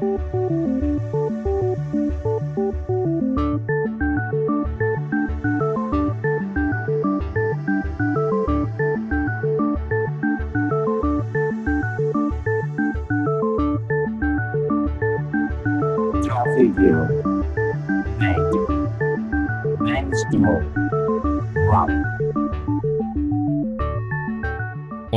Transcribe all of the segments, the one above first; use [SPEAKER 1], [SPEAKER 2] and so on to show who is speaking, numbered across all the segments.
[SPEAKER 1] Música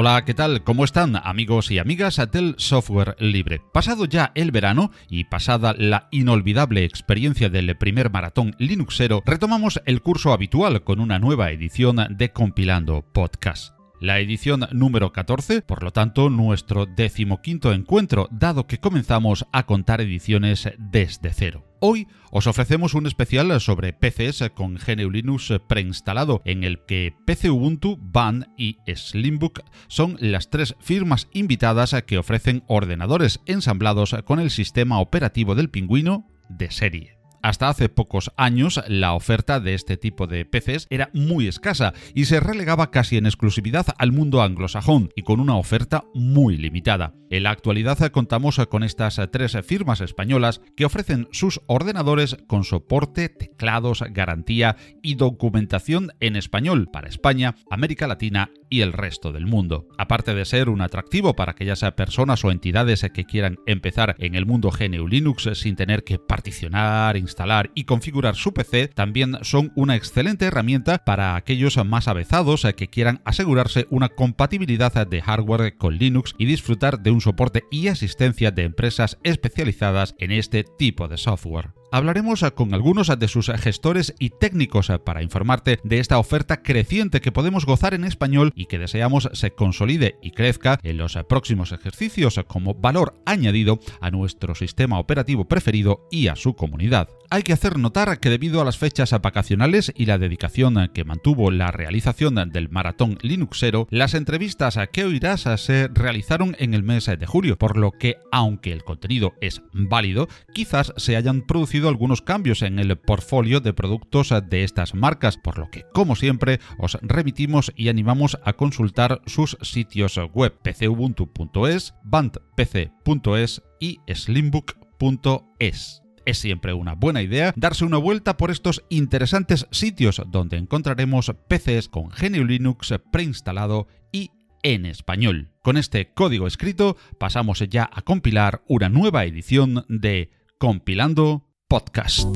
[SPEAKER 1] Hola, ¿qué tal? ¿Cómo están amigos y amigas del software libre? Pasado ya el verano y pasada la inolvidable experiencia del primer maratón Linuxero, retomamos el curso habitual con una nueva edición de Compilando Podcast la edición número 14, por lo tanto nuestro decimoquinto encuentro, dado que comenzamos a contar ediciones desde cero. Hoy os ofrecemos un especial sobre PCs con GNU Linux preinstalado, en el que PC Ubuntu, Van y Slimbook son las tres firmas invitadas que ofrecen ordenadores ensamblados con el sistema operativo del pingüino de serie. Hasta hace pocos años la oferta de este tipo de PCs era muy escasa y se relegaba casi en exclusividad al mundo anglosajón y con una oferta muy limitada. En la actualidad contamos con estas tres firmas españolas que ofrecen sus ordenadores con soporte, teclados, garantía y documentación en español para España, América Latina y el resto del mundo. Aparte de ser un atractivo para aquellas personas o entidades que quieran empezar en el mundo GNU Linux sin tener que particionar, instalar y configurar su PC, también son una excelente herramienta para aquellos más avezados que quieran asegurarse una compatibilidad de hardware con Linux y disfrutar de un soporte y asistencia de empresas especializadas en este tipo de software. Hablaremos con algunos de sus gestores y técnicos para informarte de esta oferta creciente que podemos gozar en español y que deseamos se consolide y crezca en los próximos ejercicios como valor añadido a nuestro sistema operativo preferido y a su comunidad. Hay que hacer notar que debido a las fechas vacacionales y la dedicación que mantuvo la realización del maratón Linuxero, las entrevistas que oirás se realizaron en el mes de julio, por lo que aunque el contenido es válido, quizás se hayan producido algunos cambios en el portfolio de productos de estas marcas, por lo que, como siempre, os remitimos y animamos a consultar sus sitios web pcubuntu.es, bandpc.es y slimbook.es. Es siempre una buena idea darse una vuelta por estos interesantes sitios donde encontraremos PCs con GNU Linux preinstalado y en español. Con este código escrito pasamos ya a compilar una nueva edición de Compilando Podcast.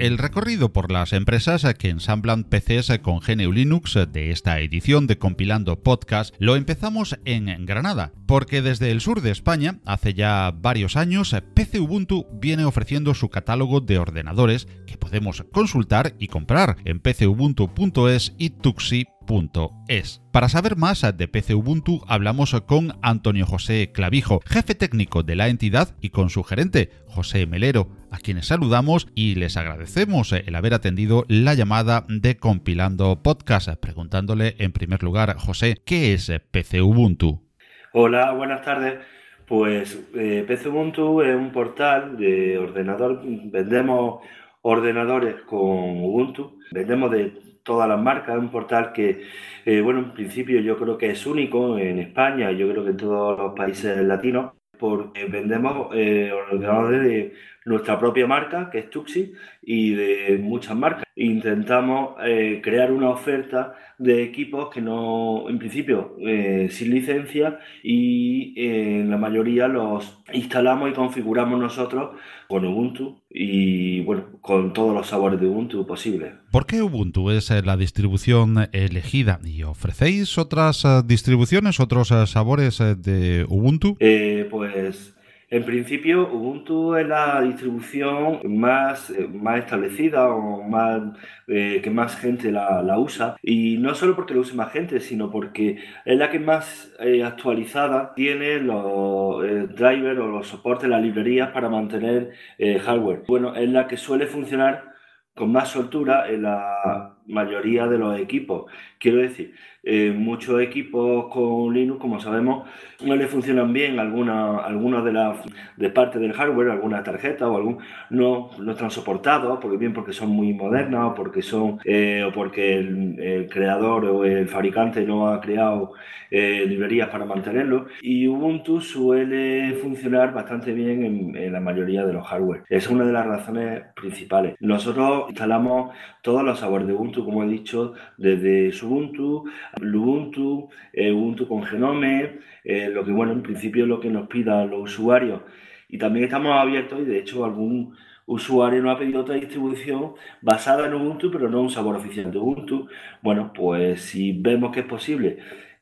[SPEAKER 1] El recorrido por las empresas que ensamblan PCs con GNU Linux de esta edición de Compilando Podcast lo empezamos en Granada, porque desde el sur de España, hace ya varios años, PC Ubuntu viene ofreciendo su catálogo de ordenadores que podemos consultar y comprar en pcubuntu.es y tuxi.es. Para saber más de PC Ubuntu hablamos con Antonio José Clavijo, jefe técnico de la entidad, y con su gerente, José Melero, a quienes saludamos y les agradecemos el haber atendido la llamada de Compilando Podcast, preguntándole en primer lugar, José, ¿qué es PC Ubuntu?
[SPEAKER 2] Hola, buenas tardes. Pues eh, PC Ubuntu es un portal de ordenador. Vendemos ordenadores con Ubuntu. Vendemos de todas las marcas. Un portal que, eh, bueno, en principio yo creo que es único en España, yo creo que en todos los países latinos, porque vendemos eh, ordenadores de nuestra propia marca, que es Tuxi, y de muchas marcas. Intentamos eh, crear una oferta de equipos que no, en principio, eh, sin licencia y en la mayoría los instalamos y configuramos nosotros con Ubuntu y bueno, con todos los sabores de Ubuntu posibles.
[SPEAKER 1] ¿Por qué Ubuntu es la distribución elegida? ¿Y ofrecéis otras distribuciones, otros sabores de Ubuntu?
[SPEAKER 2] pues en principio, Ubuntu es la distribución más, eh, más establecida o más, eh, que más gente la, usa. Y no solo porque lo use más gente, sino porque es la que más eh, actualizada tiene los drivers o los soportes, las librerías para mantener hardware. Bueno, es la que suele funcionar con más soltura en la mayoría de los equipos. Quiero decir, eh, muchos equipos con Linux, como sabemos, no le funcionan bien algunas algunas de las de parte del hardware, algunas tarjetas o algún no, no están soportados, porque bien porque son muy modernas o porque son eh, o porque el, creador o el fabricante no ha creado eh, librerías para mantenerlo. Y Ubuntu suele funcionar bastante bien en, la mayoría de los hardware. Es una de las razones principales. Nosotros instalamos todos los sabores de Ubuntu, como he dicho, desde Ubuntu Lubuntu, eh, Ubuntu con Genome, eh, lo que, bueno, en principio es lo que nos pida los usuarios. Y también estamos abiertos y de hecho algún usuario nos ha pedido otra distribución basada en Ubuntu, pero no un sabor oficial de Ubuntu. Bueno, pues si vemos que es posible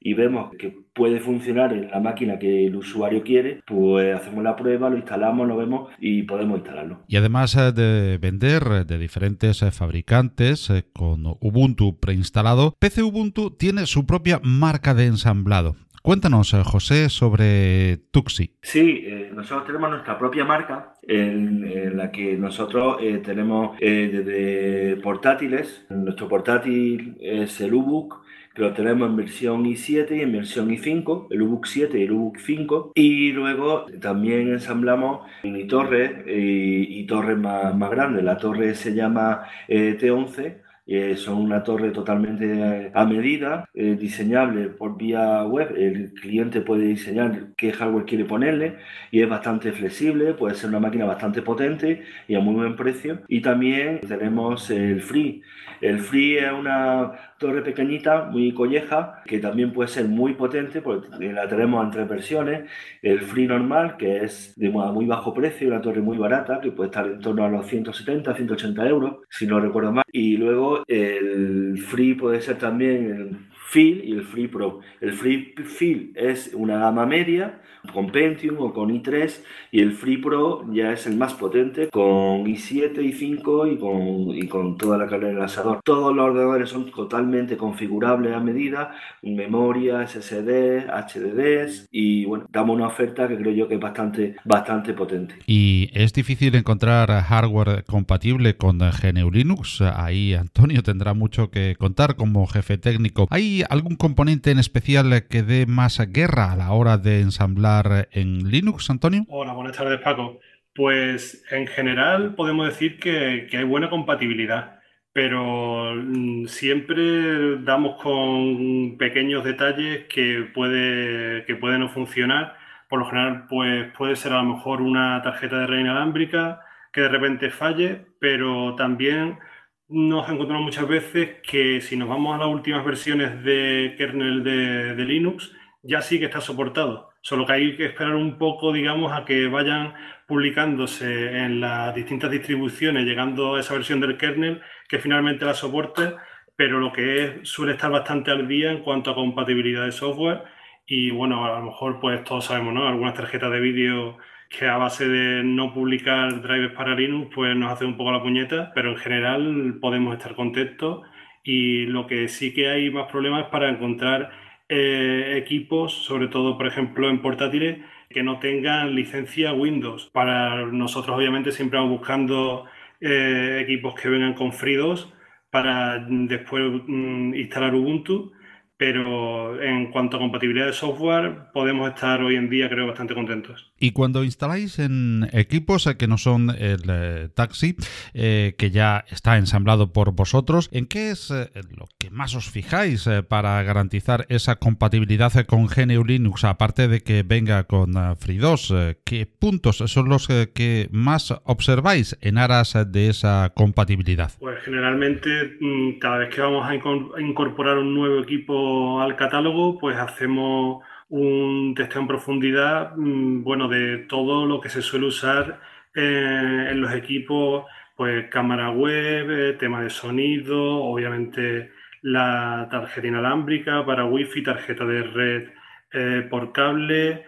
[SPEAKER 2] y vemos que puede funcionar en la máquina que el usuario quiere, pues hacemos la prueba, lo instalamos, lo vemos y podemos instalarlo.
[SPEAKER 1] Y además eh, de vender eh, de diferentes eh, fabricantes con Ubuntu preinstalado, PC Ubuntu tiene su propia marca de ensamblado. Cuéntanos, José, sobre Tuxi.
[SPEAKER 2] Sí, nosotros tenemos nuestra propia marca en, la que nosotros tenemos desde portátiles. Nuestro portátil es el Ubook lo tenemos en versión i7 y en versión i5, el UBOOK 7 y el UBOOK 5. Y luego también ensamblamos mini torres y, torres más, más, grandes. La torre se llama eh, T11 eh, son una torre totalmente eh, a medida, eh, diseñable por vía web. El cliente puede diseñar qué hardware quiere ponerle y es bastante flexible, puede ser una máquina bastante potente y a muy buen precio. Y también tenemos el Free. El Free es una torre pequeñita, muy colleja, que también puede ser muy potente, porque la tenemos en tres versiones. El Free normal, que es de muy bajo precio, una torre muy barata, que puede estar en torno a los 170, 180 euros, si no recuerdo mal. Y luego el Free puede ser también Feel y el Free Pro. El Free Feel es una gama media con Pentium o con i3 y el Free Pro ya es el más potente con i7, i5 y con, y con toda la carga de enlazador. Todos los ordenadores son totalmente configurables a medida, memoria, SSD, HDDs y bueno, damos una oferta que creo yo que es bastante, bastante potente.
[SPEAKER 1] ¿Y es difícil encontrar hardware compatible con GNU Linux? Ahí Antonio tendrá mucho que contar como jefe técnico. ¿Hay algún componente en especial que dé más guerra a la hora de ensamblar en Linux, Antonio?
[SPEAKER 3] Hola, buenas tardes, Paco. Pues en general podemos decir que, hay buena compatibilidad, pero mm, siempre damos con pequeños detalles que puede, que puede no funcionar. Por lo general, pues puede ser a lo mejor una tarjeta de red inalámbrica que de repente falle, pero también nos encontramos muchas veces que si nos vamos a las últimas versiones de kernel de, de Linux, ya sí que está soportado. Solo que hay que esperar un poco, digamos, a que vayan publicándose en las distintas distribuciones, llegando a esa versión del kernel que finalmente la soporte, pero lo que es, suele estar bastante al día en cuanto a compatibilidad de software. Y bueno, a lo mejor pues todos sabemos, ¿no? Algunas tarjetas de vídeo que a base de no publicar drivers para Linux, pues nos hace un poco la puñeta, pero en general podemos estar contentos. Y lo que sí que hay más problemas es para encontrar eh, equipos, sobre todo, por ejemplo, en portátiles, que no tengan licencia Windows. Para nosotros, obviamente, siempre vamos buscando eh, equipos que vengan con FreeDOS para después mm, instalar Ubuntu pero en cuanto a compatibilidad de software podemos estar hoy en día creo bastante contentos.
[SPEAKER 1] Y cuando instaláis en equipos que no son el eh, taxi, eh, que ya está ensamblado por vosotros, ¿en qué es eh, lo que más os fijáis para garantizar esa compatibilidad con GNU Linux, aparte de que venga con FreeDOS? ¿Qué puntos son los que más observáis en aras de esa compatibilidad?
[SPEAKER 3] Pues generalmente mm, cada vez que vamos a incorporar un nuevo equipo al catálogo, pues hacemos un testeo en profundidad, mm, bueno, de todo lo que se suele usar eh, en los equipos, pues cámara web, eh, tema de sonido, obviamente la tarjeta inalámbrica para wifi, tarjeta de red eh, por cable,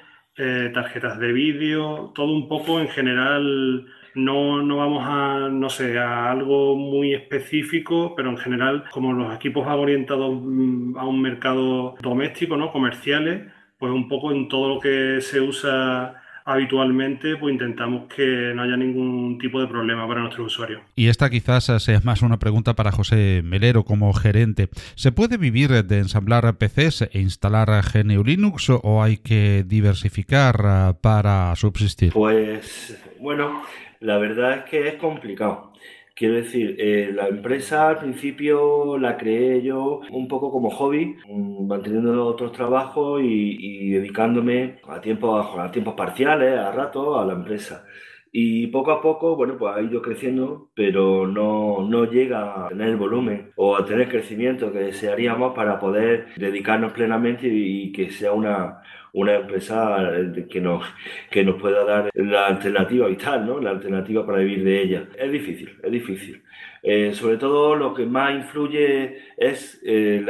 [SPEAKER 3] tarjetas de vídeo, todo un poco en general no, no vamos a, no sé, a algo muy específico, pero en general, como los equipos van orientados mm, a un mercado doméstico, ¿no? Comerciales, pues un poco en todo lo que se usa habitualmente, pues intentamos que no haya ningún tipo de problema para nuestros usuarios.
[SPEAKER 1] Y esta quizás sea más una pregunta para José Melero como gerente. ¿Se puede vivir de ensamblar PCs e instalar GNU Linux o hay que diversificar ah, para subsistir?
[SPEAKER 2] Pues bueno, la verdad es que es complicado. Quiero decir, eh, la empresa al principio la creé yo un poco como hobby, mm, manteniendo otros trabajos y, dedicándome a tiempos, a tiempos parciales, a rato, a la empresa. Y poco a poco, bueno, pues ha ido creciendo, pero no, no llega a tener el volumen o a tener crecimiento que desearíamos para poder dedicarnos plenamente y que sea una, una empresa eh, que nos, que nos pueda dar la alternativa vital, ¿no? La alternativa para vivir de ella. Es difícil, es difícil. Eh, sobre todo lo que más influye es eh,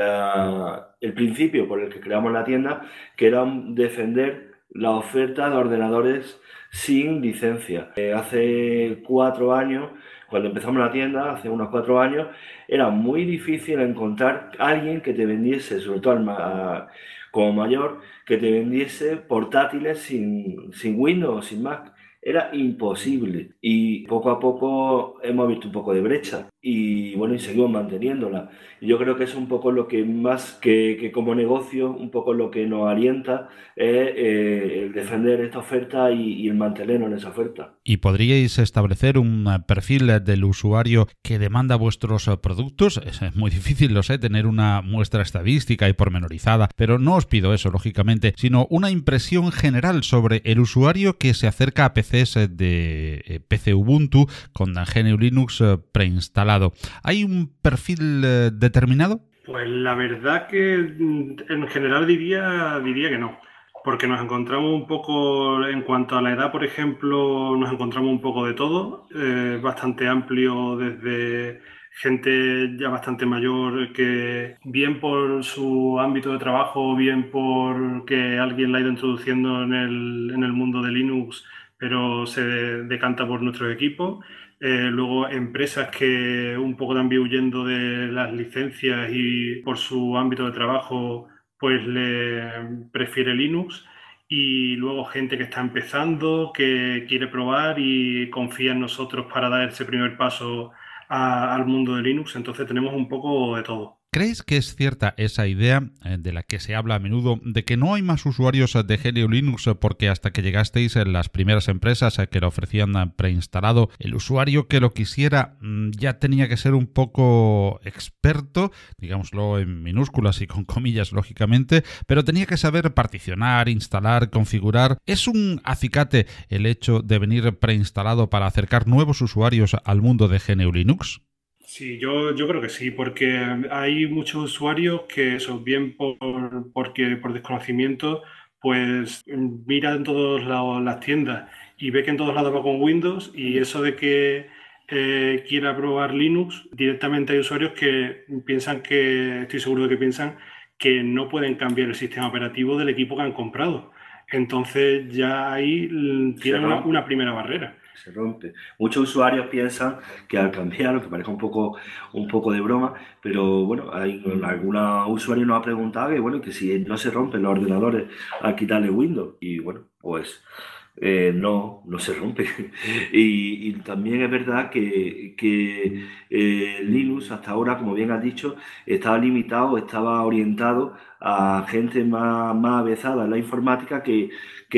[SPEAKER 2] el principio por el que creamos la tienda, que era defender la oferta de ordenadores sin licencia. hace cuatro años, cuando empezamos la tienda, hace unos cuatro años, era muy difícil encontrar alguien que te vendiese, sobre todo al, como mayor que te vendiese portátiles sin, sin Windows, sin Mac. Era imposible y poco a poco hemos visto un poco de brecha y bueno, y seguimos manteniéndola. Yo creo que es un poco lo que más que, como negocio, un poco lo que nos alienta es eh, el defender esta oferta y, el mantenernos en esa oferta.
[SPEAKER 1] ¿Y podríais establecer un perfil del usuario que demanda vuestros productos? Es muy difícil, lo sé, tener una muestra estadística y pormenorizada, pero no os pido eso, lógicamente, sino una impresión general sobre el usuario que se acerca a PCs de eh, PC Ubuntu con GNU Linux eh, ¿Hay un perfil eh, determinado?
[SPEAKER 3] Pues la verdad que mm, en general diría, diría que no, porque nos encontramos un poco, en cuanto a la edad, por ejemplo, nos encontramos un poco de todo, eh, bastante amplio desde gente ya bastante mayor que bien por su ámbito de trabajo, bien porque alguien la ha ido introduciendo en el, en el mundo de Linux, pero se decanta por nuestros equipos eh, luego empresas que un poco también huyendo de las licencias y por su ámbito de trabajo pues le prefiere Linux y luego gente que está empezando, que quiere probar y confía en nosotros para dar ese primer paso al mundo de Linux. Entonces tenemos un poco de todo.
[SPEAKER 1] ¿Creéis que es cierta esa idea eh, de la que se habla a menudo de que no hay más usuarios de GNU Linux porque hasta que llegasteis en las primeras empresas que lo ofrecían preinstalado, el usuario que lo quisiera mm, ya tenía que ser un poco experto, digámoslo en minúsculas y con comillas lógicamente, pero tenía que saber particionar, instalar, configurar? ¿Es un acicate el hecho de venir preinstalado para acercar nuevos usuarios al mundo de GNU Linux?
[SPEAKER 3] Sí, yo, yo creo que sí, porque hay muchos usuarios que, son bien por, porque, por desconocimiento, pues miran en todas las tiendas y ve que en todos lados va con Windows y eso de que eh, quiera probar Linux, directamente hay usuarios que piensan que, estoy seguro de que piensan que no pueden cambiar el sistema operativo del equipo que han comprado. Entonces ya ahí tienen una primera barrera
[SPEAKER 2] se rompe. Muchos usuarios piensan que al cambiar, que parece un poco, un poco de broma, pero bueno, hay algunos usuarios nos ha preguntado que bueno, que si no se rompen los ordenadores al quitarle Windows. Y bueno, pues eh, no, no se rompe. y, también es verdad que, eh, Linux hasta ahora, como bien has dicho, estaba limitado, estaba orientado a gente más, más avezada en la informática que,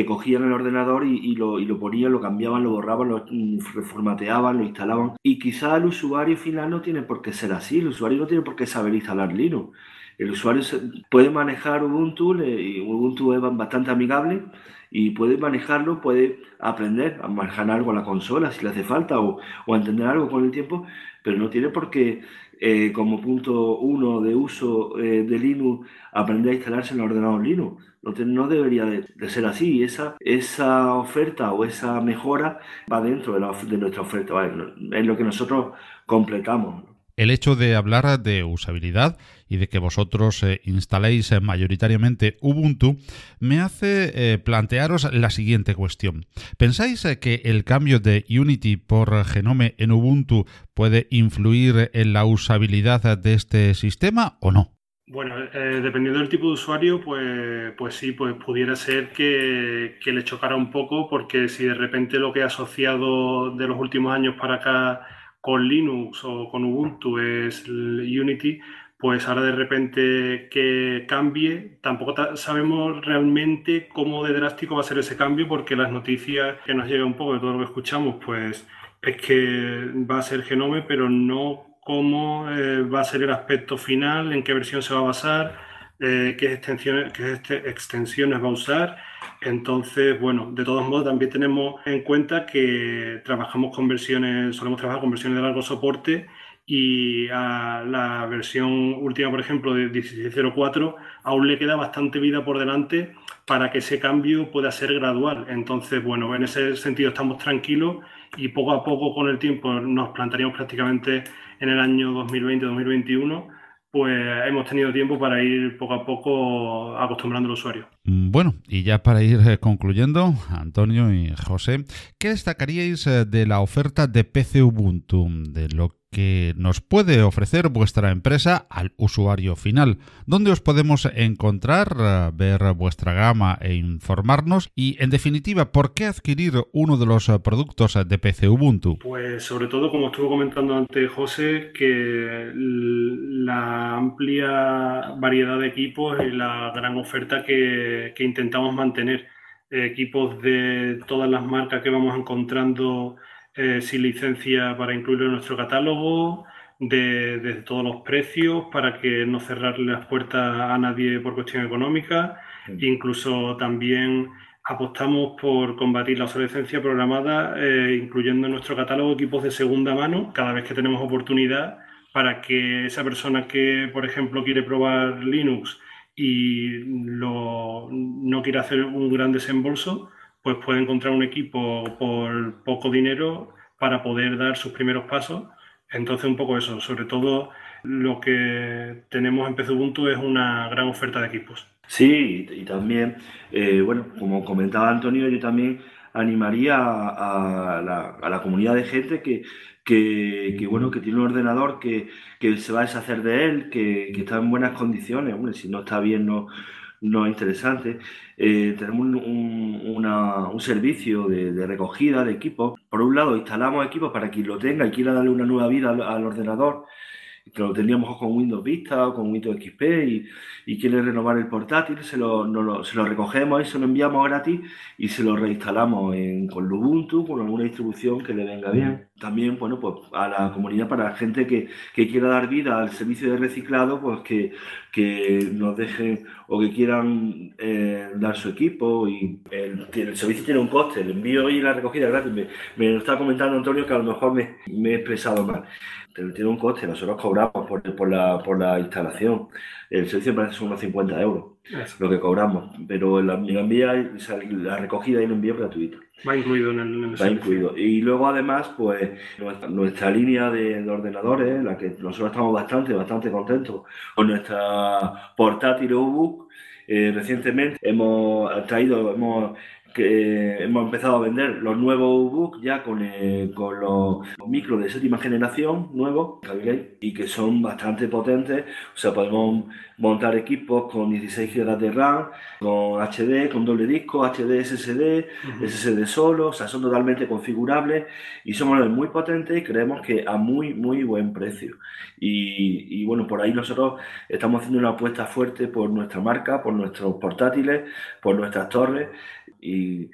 [SPEAKER 2] cogían el ordenador y, lo, y, lo, ponían, lo cambiaban, lo borraban, lo mm, reformateaban, lo instalaban. Y quizá el usuario final no tiene por qué ser así, el usuario no tiene por qué saber instalar Linux. El usuario puede manejar Ubuntu, y Ubuntu es bastante amigable y puede manejarlo, puede aprender a manejar algo a la consola si le hace falta o, entender algo con el tiempo, pero no tiene por qué, eh, como punto uno de uso eh, de Linux, aprender a instalarse en el ordenador Linux. No, no debería de, ser así. Esa, oferta o esa mejora va dentro de nuestra oferta, es lo que nosotros completamos
[SPEAKER 1] el hecho de hablar de usabilidad y de que vosotros eh, instaléis eh, mayoritariamente Ubuntu me hace eh, plantearos la siguiente cuestión. ¿Pensáis que el cambio de Unity por Genome en Ubuntu puede influir en la usabilidad de este sistema o no?
[SPEAKER 3] Bueno, dependiendo del tipo de usuario, pues, pues sí, pues pudiera ser que, que, le chocara un poco, porque si de repente lo que ha asociado de los últimos años para acá con Linux o con Ubuntu es Unity, pues ahora de repente que cambie, tampoco sabemos realmente cómo de drástico va a ser ese cambio, porque las noticias que nos llegan un poco de todo lo que escuchamos, pues es que va a ser Genome, pero no cómo eh, va a ser el aspecto final, en qué versión se va a basar, eh, qué, extensiones, qué extensiones va a usar. Entonces, bueno, de todos modos también tenemos en cuenta que trabajamos con versiones, solemos trabajar con versiones de largo soporte y a la versión última, por ejemplo, de 16.04, aún le queda bastante vida por delante para que ese cambio pueda ser gradual. Entonces, bueno, en ese sentido estamos tranquilos y poco a poco con el tiempo nos plantaríamos prácticamente en el año 2020-2021 pues hemos tenido tiempo para ir poco a poco acostumbrando al usuario.
[SPEAKER 1] Mm, bueno, y ya para ir eh, concluyendo, Antonio y José, ¿qué destacaríais eh, de la oferta de PC Ubuntu, de lo que nos puede ofrecer vuestra empresa al usuario final. ¿Dónde os podemos encontrar, eh, ver vuestra gama e informarnos? Y, en definitiva, ¿por qué adquirir uno de los productos de PC Ubuntu?
[SPEAKER 3] Pues sobre todo, como estuvo comentando antes José, que la amplia variedad de equipos y la gran oferta que, intentamos mantener. Equipos de todas las marcas que vamos encontrando eh, sin licencia para incluirlo en nuestro catálogo, de, todos los precios, para que no cerrarle las puertas a nadie por cuestión económica. Incluso también apostamos por combatir la obsolescencia programada, eh, incluyendo en nuestro catálogo equipos de segunda mano, cada vez que tenemos oportunidad, para que esa persona que, por ejemplo, quiere probar Linux y lo, no quiere hacer un gran desembolso, pues puede encontrar un equipo por poco dinero para poder dar sus primeros pasos. Entonces, un poco eso, sobre todo lo que tenemos en PC Ubuntu es una gran oferta de equipos.
[SPEAKER 2] Sí, y, también, eh, bueno, como comentaba Antonio, yo también animaría a, la, comunidad de gente que, que, bueno, que tiene un ordenador que, se va a deshacer de él, que, que está en buenas condiciones. Bueno, si no está bien, no, no interesante. Eh, tenemos un, servicio de, recogida de equipos. Por un lado, instalamos equipos para quien lo tenga y quiera darle una nueva vida al ordenador que lo tendríamos con Windows Vista o con Windows XP y, y quiere renovar el portátil, se lo, se lo recogemos y se lo enviamos gratis y se lo reinstalamos en, con Ubuntu, con alguna distribución que le venga bien. También, bueno, pues a la comunidad, para la gente que, que quiera dar vida al servicio de reciclado, pues que, que nos dejen o que quieran eh, dar su equipo y el, el, servicio tiene un coste, el envío y la recogida gratis. Me, me lo está comentando Antonio que a lo mejor me, me he expresado mal tiene un coste, nosotros cobramos por, por, la, por la instalación. El servicio parece son unos 50 euros lo que cobramos, pero la, envía, la recogida y el envío es gratuito.
[SPEAKER 3] Va incluido en el,
[SPEAKER 2] Va incluido. Y luego además, pues nuestra, línea de, ordenadores, la que nosotros estamos bastante, bastante contentos con nuestra portátil Ubook. Eh, recientemente hemos traído, hemos que hemos empezado a vender los nuevos books ya con, con los micros de séptima generación nuevos y que son bastante potentes. O sea, podemos montar equipos con 16 GB de RAM, con HD, con doble disco, HD, SSD, SSD solo, o sea, son totalmente configurables y son muy potentes y creemos que a muy, muy buen precio. Y, y bueno, por ahí nosotros estamos haciendo una apuesta fuerte por nuestra marca, por nuestros portátiles, por nuestras torres y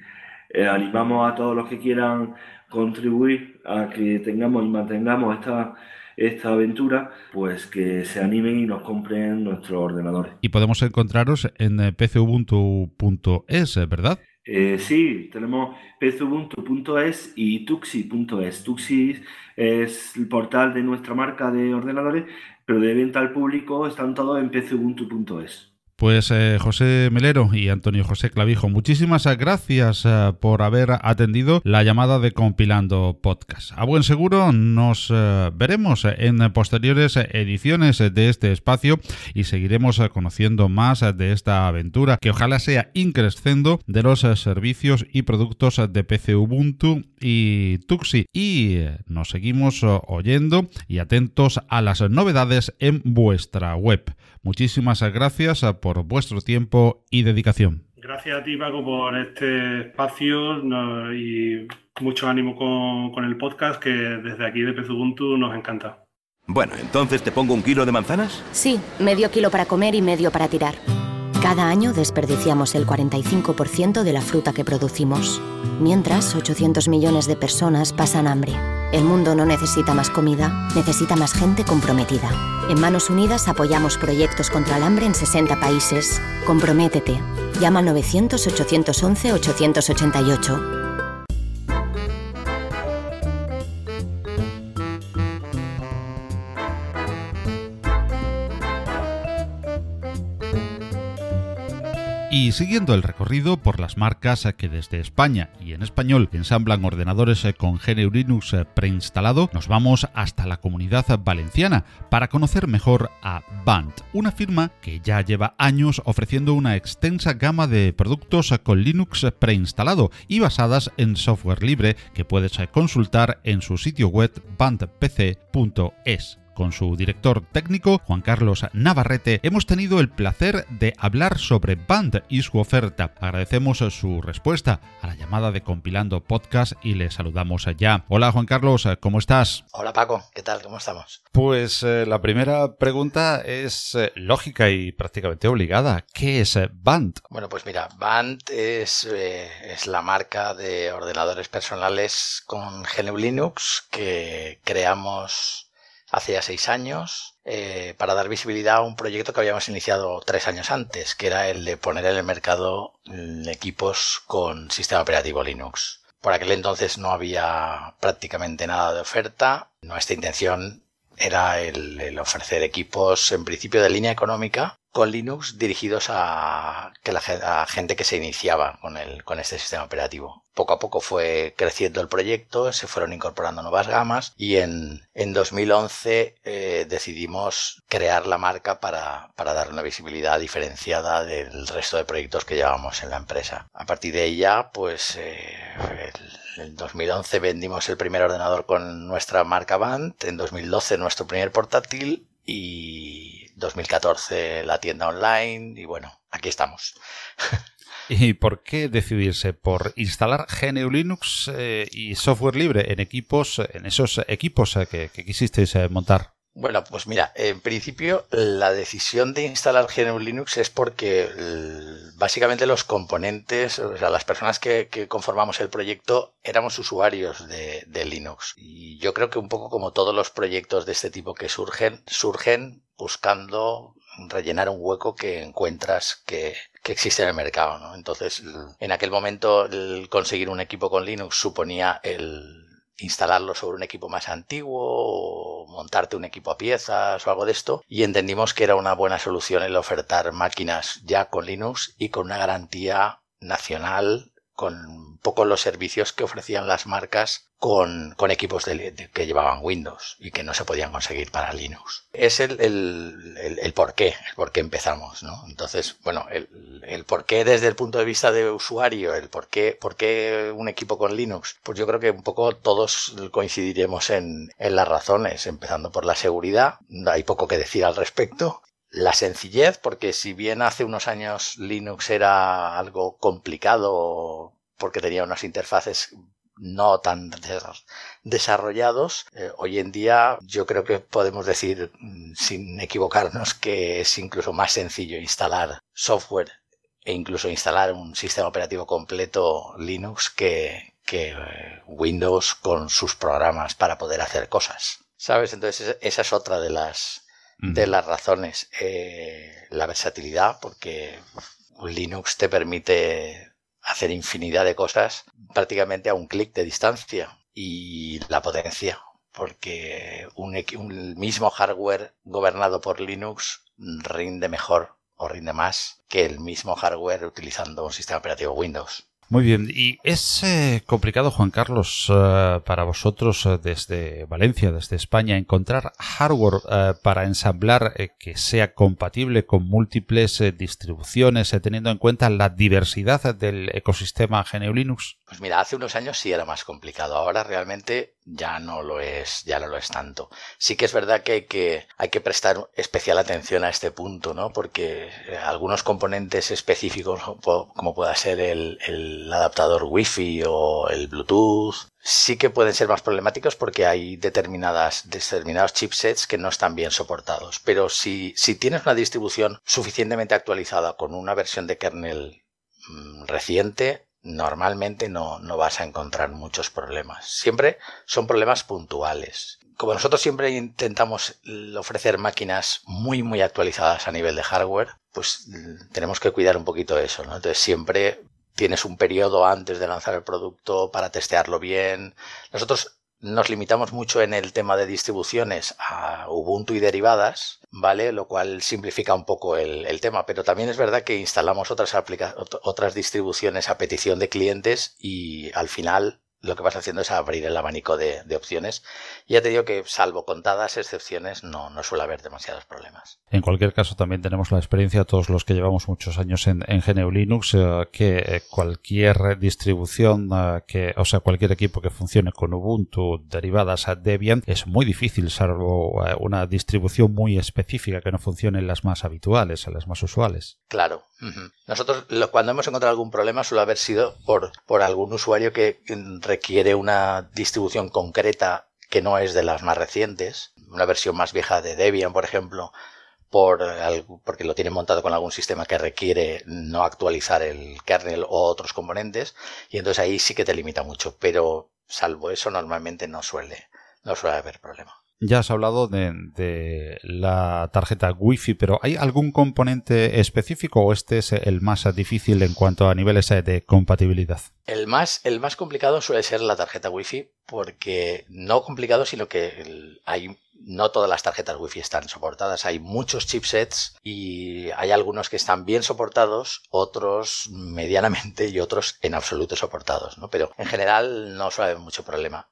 [SPEAKER 2] eh, animamos a todos los que quieran contribuir a que tengamos y mantengamos esta, esta aventura, pues que se animen y nos compren nuestros ordenadores.
[SPEAKER 1] Y podemos encontraros en eh, pcubuntu.es, ¿verdad?
[SPEAKER 2] Eh, sí, tenemos pcubuntu.es y tuxi.es. Tuxi es el portal de nuestra marca de ordenadores, pero de venta al público están todos en pcubuntu.es.
[SPEAKER 1] Pues eh, José Melero y Antonio José Clavijo, muchísimas gracias eh, por haber atendido la llamada de Compilando Podcast. A buen seguro nos eh, veremos en posteriores ediciones de este espacio y seguiremos conociendo más de esta aventura que ojalá sea increscendo de los servicios y productos de PC Ubuntu y Tuxi. Y nos seguimos oyendo y atentos a las novedades en vuestra web. Muchísimas gracias por vuestro tiempo y dedicación.
[SPEAKER 3] Gracias a ti, Paco, por este espacio y mucho ánimo con, el podcast que desde aquí de Pezubuntu nos encanta.
[SPEAKER 4] Bueno, entonces te pongo un kilo de manzanas.
[SPEAKER 5] Sí, medio kilo para comer y medio para tirar. Cada año desperdiciamos el 45% de la fruta que producimos, mientras 800 millones de personas pasan hambre. El mundo no necesita más comida, necesita más gente comprometida. En Manos Unidas apoyamos proyectos contra el hambre en 60 países. Comprométete. Llama al 900-811-888
[SPEAKER 1] Y siguiendo el recorrido por las marcas que desde España y en español ensamblan ordenadores con GNU Linux preinstalado, nos vamos hasta la comunidad valenciana para conocer mejor a Band, una firma que ya lleva años ofreciendo una extensa gama de productos con Linux preinstalado y basadas en software libre que puedes consultar en su sitio web bandpc.es con su director técnico, Juan Carlos Navarrete, hemos tenido el placer de hablar sobre Band y su oferta. Agradecemos su respuesta a la llamada de Compilando Podcast y le saludamos allá. Hola Juan Carlos, ¿cómo estás?
[SPEAKER 6] Hola Paco, ¿qué tal? ¿Cómo estamos?
[SPEAKER 1] Pues eh, la primera pregunta es eh, lógica y prácticamente obligada. ¿Qué es eh, Band?
[SPEAKER 6] Bueno, pues mira, Band es, es la marca de ordenadores personales con GNU Linux que creamos hace ya seis años eh, para dar visibilidad a un proyecto que habíamos iniciado tres años antes, que era el de poner en el mercado mm, equipos con sistema operativo Linux. Por aquel entonces no había prácticamente nada de oferta. Nuestra intención era el, ofrecer equipos en principio de línea económica con Linux dirigidos a, que la, gente que se iniciaba con, el, con este sistema operativo. Poco a poco fue creciendo el proyecto, se fueron incorporando nuevas gamas y en, en 2011 eh, decidimos crear la marca para, para dar una visibilidad diferenciada del resto de proyectos que llevábamos en la empresa. A partir de ella, pues eh, en 2011 vendimos el primer ordenador con nuestra marca Band, en 2012 nuestro primer portátil y 2014 la tienda online y bueno, aquí estamos.
[SPEAKER 1] ¿Y por qué decidirse por instalar GNU Linux eh, y software libre en equipos, en esos equipos eh, que, que quisisteis eh, montar?
[SPEAKER 6] Bueno, pues mira, en principio la decisión de instalar GNU Linux es porque básicamente los componentes, o sea, las personas que, conformamos el proyecto éramos usuarios de, Linux. Y yo creo que un poco como todos los proyectos de este tipo que surgen, surgen buscando rellenar un hueco que encuentras que, que existe en el mercado. ¿no? Entonces, en aquel momento, el conseguir un equipo con Linux suponía el instalarlo sobre un equipo más antiguo o montarte un equipo a piezas o algo de esto y entendimos que era una buena solución el ofertar máquinas ya con Linux y con una garantía nacional con pocos los servicios que ofrecían las marcas con, con equipos de, que llevaban Windows y que no se podían conseguir para Linux. Es el, el, el, por qué, el por qué empezamos, ¿no? Entonces, bueno, el, el por qué desde el punto de vista de usuario, el por qué, por qué un equipo con Linux, pues yo creo que un poco todos coincidiremos en, en las razones, empezando por la seguridad, hay poco que decir al respecto, la sencillez, porque si bien hace unos años Linux era algo complicado porque tenía unas interfaces no tan desarrollados, eh, hoy en día yo creo que podemos decir, mm, sin equivocarnos, que es incluso más sencillo instalar software e incluso instalar un sistema operativo completo Linux que, que eh, Windows con sus programas para poder hacer cosas. ¿Sabes? Entonces esa es otra de las, de las razones. Eh, la versatilidad, porque Linux te permite hacer infinidad de cosas prácticamente a un clic de distancia. Y la potencia, porque un, un mismo hardware gobernado por Linux rinde mejor o rinde más que el mismo hardware utilizando un sistema operativo Windows.
[SPEAKER 1] Muy bien, y es eh, complicado, Juan Carlos, eh, para vosotros eh, desde Valencia, desde España, encontrar hardware para ensamblar que sea compatible con múltiples distribuciones, teniendo en cuenta la diversidad del ecosistema GNU Linux.
[SPEAKER 6] Pues mira, hace unos años sí era más complicado. Ahora realmente ya no lo es, ya no lo es tanto. Sí que es verdad que hay que, hay que prestar especial atención a este punto, ¿no? Porque algunos componentes específicos, como pueda ser el el adaptador Wi-Fi o el Bluetooth sí que pueden ser más problemáticos porque hay determinadas, determinados chipsets que no están bien soportados. Pero si, si tienes una distribución suficientemente actualizada con una versión de kernel mm, reciente, normalmente no, no vas a encontrar muchos problemas. Siempre son problemas puntuales. Como nosotros siempre intentamos ofrecer máquinas muy muy actualizadas a nivel de hardware, pues mm, tenemos que cuidar un poquito eso. Entonces siempre tienes un periodo antes de lanzar el producto para testearlo bien. Nosotros nos limitamos mucho en el tema de distribuciones a Ubuntu y derivadas, ¿vale? Lo cual simplifica un poco el, tema, pero también es verdad que instalamos otras, otras distribuciones a petición de clientes y al final lo que vas haciendo es abrir el abanico de, opciones. Ya te digo que, salvo contadas excepciones, no, no suele haber demasiados problemas.
[SPEAKER 1] En cualquier caso, también tenemos la experiencia, todos los que llevamos muchos años en, en GNU Linux, eh, que eh, cualquier distribución, eh, que, o sea, cualquier equipo que funcione con Ubuntu derivadas a Debian, es muy difícil, salvo una distribución muy específica que no funcione en las más habituales, en las más usuales.
[SPEAKER 6] Claro. Nosotros, cuando hemos encontrado algún problema, suele haber sido por, algún usuario que requiere una distribución concreta que no es de las más recientes, una versión más vieja de Debian, por ejemplo, por porque lo tiene montado con algún sistema que requiere no actualizar el kernel o otros componentes, y entonces ahí sí que te limita mucho, pero salvo eso normalmente no suele, no suele haber problema.
[SPEAKER 1] Ya has hablado de, la tarjeta Wi-Fi, pero ¿hay algún componente específico o este es el más difícil en cuanto a niveles de compatibilidad?
[SPEAKER 6] El más, el más complicado suele ser la tarjeta Wi-Fi, porque no complicado, sino que hay no todas las tarjetas Wi-Fi están soportadas. Hay muchos chipsets y hay algunos que están bien soportados, otros medianamente y otros en absoluto soportados, ¿no? Pero en general no suele haber mucho problema.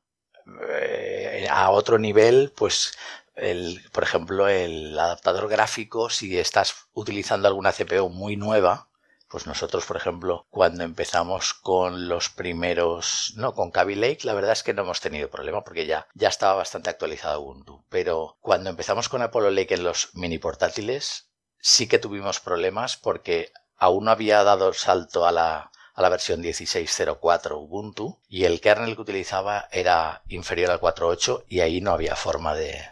[SPEAKER 6] Eh, a otro nivel, pues por ejemplo, el adaptador gráfico, si estás utilizando alguna CPU muy nueva, pues nosotros, por ejemplo, cuando empezamos con los primeros, no, con Kaby Lake, la verdad es que no hemos tenido problema porque ya, ya estaba bastante actualizado Ubuntu. Pero cuando empezamos con Apollo Lake en los mini portátiles, sí que tuvimos problemas porque aún no había dado salto a la, a la versión 16.04 Ubuntu y el kernel que utilizaba era inferior al 4.8 y ahí no había forma de,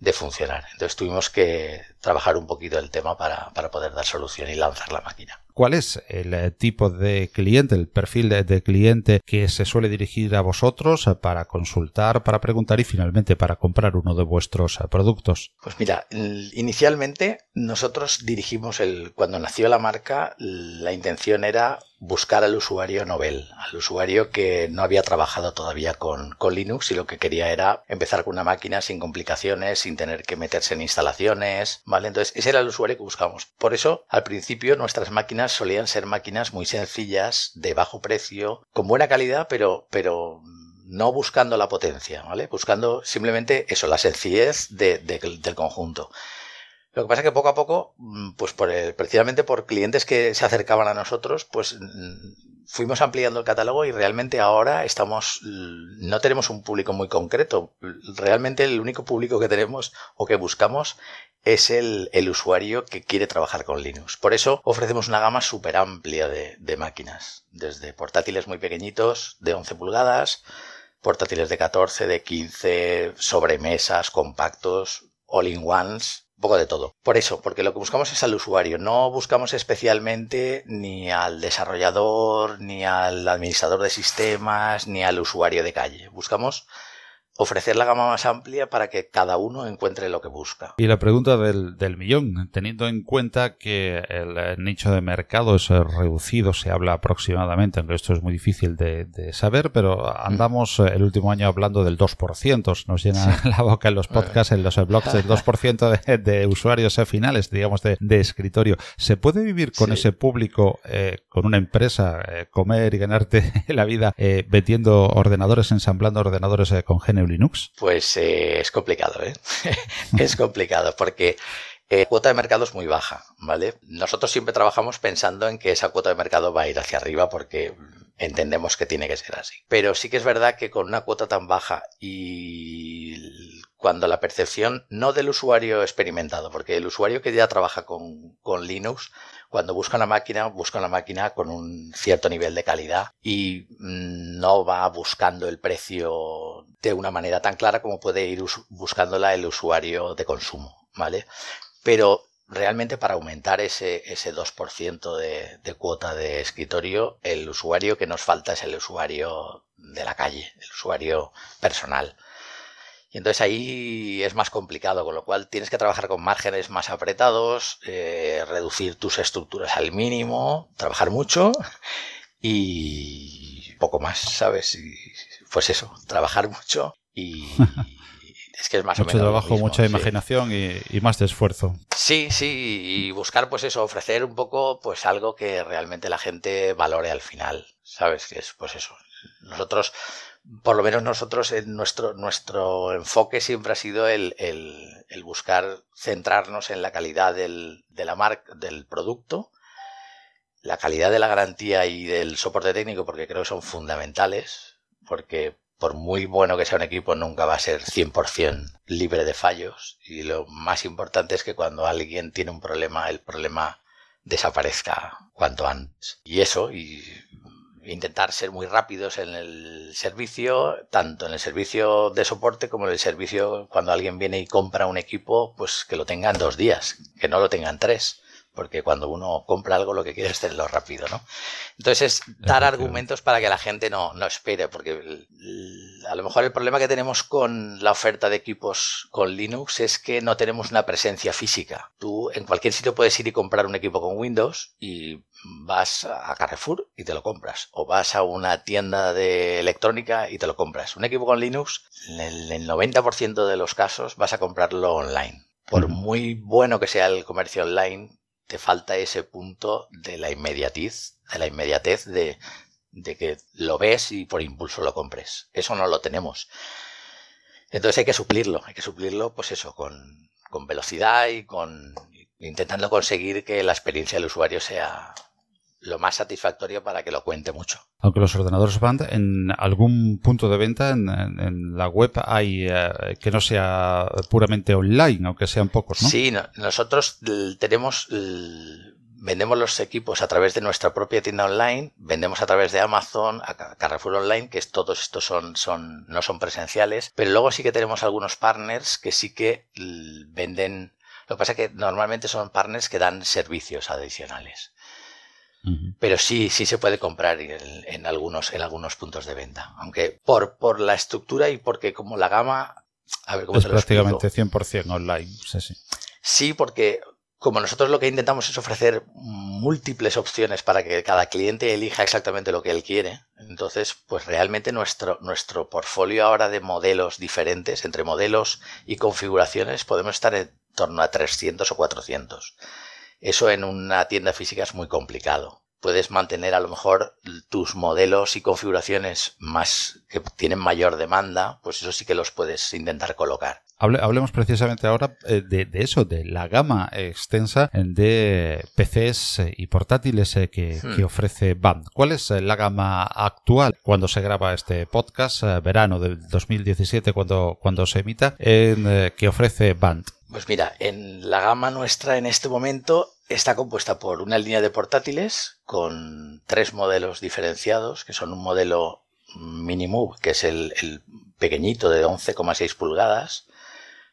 [SPEAKER 6] de funcionar. Entonces tuvimos que trabajar un poquito el tema para, para poder dar solución y lanzar la máquina.
[SPEAKER 1] ¿Cuál es el eh, tipo de cliente, el perfil de, cliente que se suele dirigir a vosotros para consultar, para preguntar y finalmente para comprar uno de vuestros eh, productos?
[SPEAKER 6] Pues mira, inicialmente nosotros dirigimos el, cuando nació la marca, la intención era buscar al usuario novel, al usuario que no había trabajado todavía con, con, Linux y lo que quería era empezar con una máquina sin complicaciones, sin tener que meterse en instalaciones, Entonces ese era el usuario que buscábamos. Por eso, al principio nuestras máquinas solían ser máquinas muy sencillas, de bajo precio, con buena calidad, pero, pero no buscando la potencia, ¿vale? Buscando simplemente eso, la sencillez del conjunto. Lo que pasa es que poco a poco, mm, pues por precisamente por clientes que se acercaban a nosotros, pues mm, fuimos ampliando el catálogo y realmente ahora estamos, no tenemos un público muy concreto. Realmente el único público que tenemos o que buscamos es el, usuario que quiere trabajar con Linux. Por eso ofrecemos una gama súper amplia de, de, máquinas, desde portátiles muy pequeñitos de 11 pulgadas, portátiles de 14, de 15, sobremesas, compactos, all-in-ones, poco de todo. Por eso, porque lo que buscamos es al usuario, no buscamos especialmente ni al desarrollador, ni al administrador de sistemas, ni al usuario de calle. Buscamos ofrecer la gama más amplia para que cada uno encuentre lo que busca.
[SPEAKER 1] Y la pregunta del, del millón, teniendo en cuenta que el eh, nicho de mercado es eh, reducido, se habla aproximadamente, aunque esto es muy difícil de, de saber, pero andamos eh, el último año hablando del 2%, nos llena la boca en los podcasts, en los blogs, del 2% de, de, usuarios finales, digamos, de, de, escritorio. ¿Se puede vivir con sí. ese público, eh, con una empresa, eh, comer y ganarte la vida vendiendo ordenadores, ensamblando ordenadores con Linux?
[SPEAKER 6] Pues eh, es complicado, ¿eh? es complicado porque eh, cuota de mercado es muy baja, ¿vale? Nosotros siempre trabajamos pensando en que esa cuota de mercado va a ir hacia arriba porque entendemos que tiene que ser así. Pero sí que es verdad que con una cuota tan baja y cuando la percepción, no del usuario experimentado, porque el usuario que ya trabaja con, con Linux, cuando busca una máquina, busca una máquina con un cierto nivel de calidad y no va buscando el precio de una manera tan clara como puede ir buscándola el usuario de consumo, ¿vale? Pero realmente para aumentar ese, ese 2% de, de cuota de escritorio, el usuario que nos falta es el usuario de la calle, el usuario personal. Y entonces ahí es más complicado, con lo cual tienes que trabajar con márgenes más apretados, eh, reducir tus estructuras al mínimo, trabajar mucho y poco más, ¿sabes? Pues eso, trabajar mucho y... Es que es más
[SPEAKER 1] mucho
[SPEAKER 6] o menos
[SPEAKER 1] trabajo,
[SPEAKER 6] mismo,
[SPEAKER 1] mucha
[SPEAKER 6] sí.
[SPEAKER 1] imaginación y, y, más de esfuerzo.
[SPEAKER 6] Sí, sí, y buscar pues eso, ofrecer un poco pues algo que realmente la gente valore al final, ¿sabes? Que es pues eso. Nosotros por lo menos nosotros, en nuestro, nuestro enfoque siempre ha sido el, el, el buscar centrarnos en la calidad del, de la marca, del producto, la calidad de la garantía y del soporte técnico, porque creo que son fundamentales, porque por muy bueno que sea un equipo, nunca va a ser 100% libre de fallos. Y lo más importante es que cuando alguien tiene un problema, el problema desaparezca cuanto antes. Y eso, y intentar ser muy rápidos en el servicio, tanto en el servicio de soporte como en el servicio cuando alguien viene y compra un equipo, pues que lo tenga en dos días, que no lo tenga en tres. Porque cuando uno compra algo lo que quiere es tenerlo rápido, ¿no? Entonces es dar argumentos para que la gente no, no espere, porque a lo mejor el problema que tenemos con la oferta de equipos con Linux es que no tenemos una presencia física. Tú en cualquier sitio puedes ir y comprar un equipo con Windows y vas a Carrefour y te lo compras. O vas a una tienda de electrónica y te lo compras. Un equipo con Linux, en el 90% de los casos vas a comprarlo online. Por muy bueno que sea el comercio online, te falta ese punto de la inmediatez, de la inmediatez de, de que lo ves y por impulso lo compres. Eso no lo tenemos. Entonces hay que suplirlo, hay que suplirlo, pues eso, con, con velocidad y con intentando conseguir que la experiencia del usuario sea lo más satisfactorio para que lo cuente mucho.
[SPEAKER 1] Aunque los ordenadores Band en algún punto de venta en, en, en la web hay eh, que no sea puramente online, aunque sean pocos, ¿no?
[SPEAKER 6] Sí, no, nosotros tenemos vendemos los equipos a través de nuestra propia tienda online, vendemos a través de Amazon, a Carrefour Online, que es, todos estos son, son, no son presenciales, pero luego sí que tenemos algunos partners que sí que venden, lo que pasa es que normalmente son partners que dan servicios adicionales. Uh -huh. Pero sí, sí se puede comprar en, en, algunos, en algunos puntos de venta. Aunque por, por la estructura y porque como la gama... A ver, ¿cómo
[SPEAKER 1] es
[SPEAKER 6] te lo
[SPEAKER 1] prácticamente
[SPEAKER 6] explico?
[SPEAKER 1] 100% online. Sí, sí.
[SPEAKER 6] sí, porque como nosotros lo que intentamos es ofrecer múltiples opciones para que cada cliente elija exactamente lo que él quiere, entonces pues realmente nuestro, nuestro portfolio ahora de modelos diferentes, entre modelos y configuraciones, podemos estar en torno a 300 o 400. Eso en una tienda física es muy complicado. Puedes mantener a lo mejor tus modelos y configuraciones más que tienen mayor demanda, pues eso sí que los puedes intentar colocar.
[SPEAKER 1] Hable, hablemos precisamente ahora eh, de, de, eso, de la gama extensa de PCs y portátiles eh, que, hmm. que, ofrece Band. ¿Cuál es eh, la gama actual cuando se graba este podcast, verano del 2017, cuando, cuando se emita, en, que ofrece Band?
[SPEAKER 6] Pues mira, en la gama nuestra en este momento está compuesta por una línea de portátiles con tres modelos diferenciados, que son un modelo Minimove, que es el, el pequeñito de 11,6 pulgadas,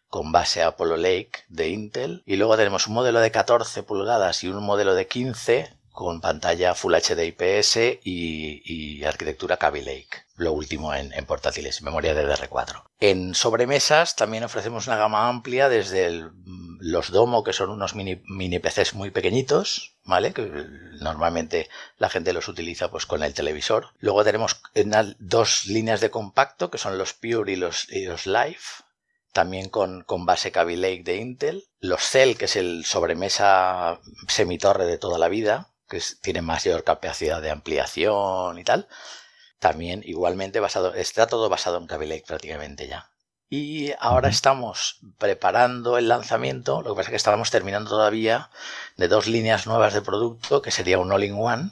[SPEAKER 6] con base Apollo Lake de Intel, y luego tenemos un modelo de 14 pulgadas y un modelo de 15 con pantalla Full HD IPS y, arquitectura Kaby Lake. Lo último en, portátiles, memoria DDR4. En sobremesas también ofrecemos una gama amplia desde los Domo, que son unos mini, mini PCs muy pequeñitos, ¿vale? Que normalmente la gente los utiliza pues con el televisor. Luego tenemos dos líneas de compacto, que son los Pure y los, y los Live, también con, con base Kaby Lake de Intel. Los Cell, que es el sobremesa semitorre de toda la vida, que tiene mayor capacidad de ampliación y tal. También igualmente basado, está todo basado en Kaby Lake prácticamente ya. Y ahora estamos preparando el lanzamiento, lo que pasa es que estábamos terminando todavía de dos líneas nuevas de producto, que sería un all-in-one,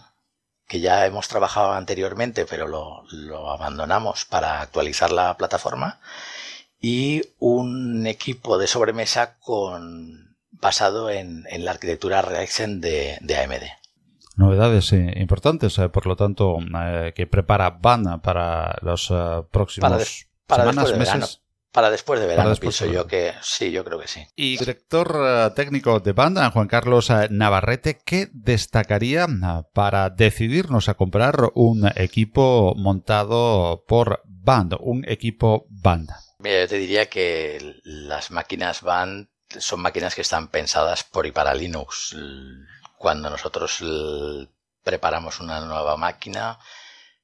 [SPEAKER 6] que ya hemos trabajado anteriormente, pero lo, lo abandonamos para actualizar la plataforma y un equipo de sobremesa con basado en, la arquitectura Ryzen de, AMD.
[SPEAKER 1] Novedades eh, importantes, eh, por lo tanto, eh, que prepara Van para los próximos
[SPEAKER 6] para semanas, meses. Para después de verano, pienso yo que sí, yo creo que sí.
[SPEAKER 1] Y director técnico de banda, Juan Carlos Navarrete, ¿qué destacaría para decidirnos a comprar un equipo montado por Band, un equipo banda?
[SPEAKER 6] yo te diría que las máquinas van, son máquinas que están pensadas por y para Linux. Cuando nosotros preparamos una nueva máquina,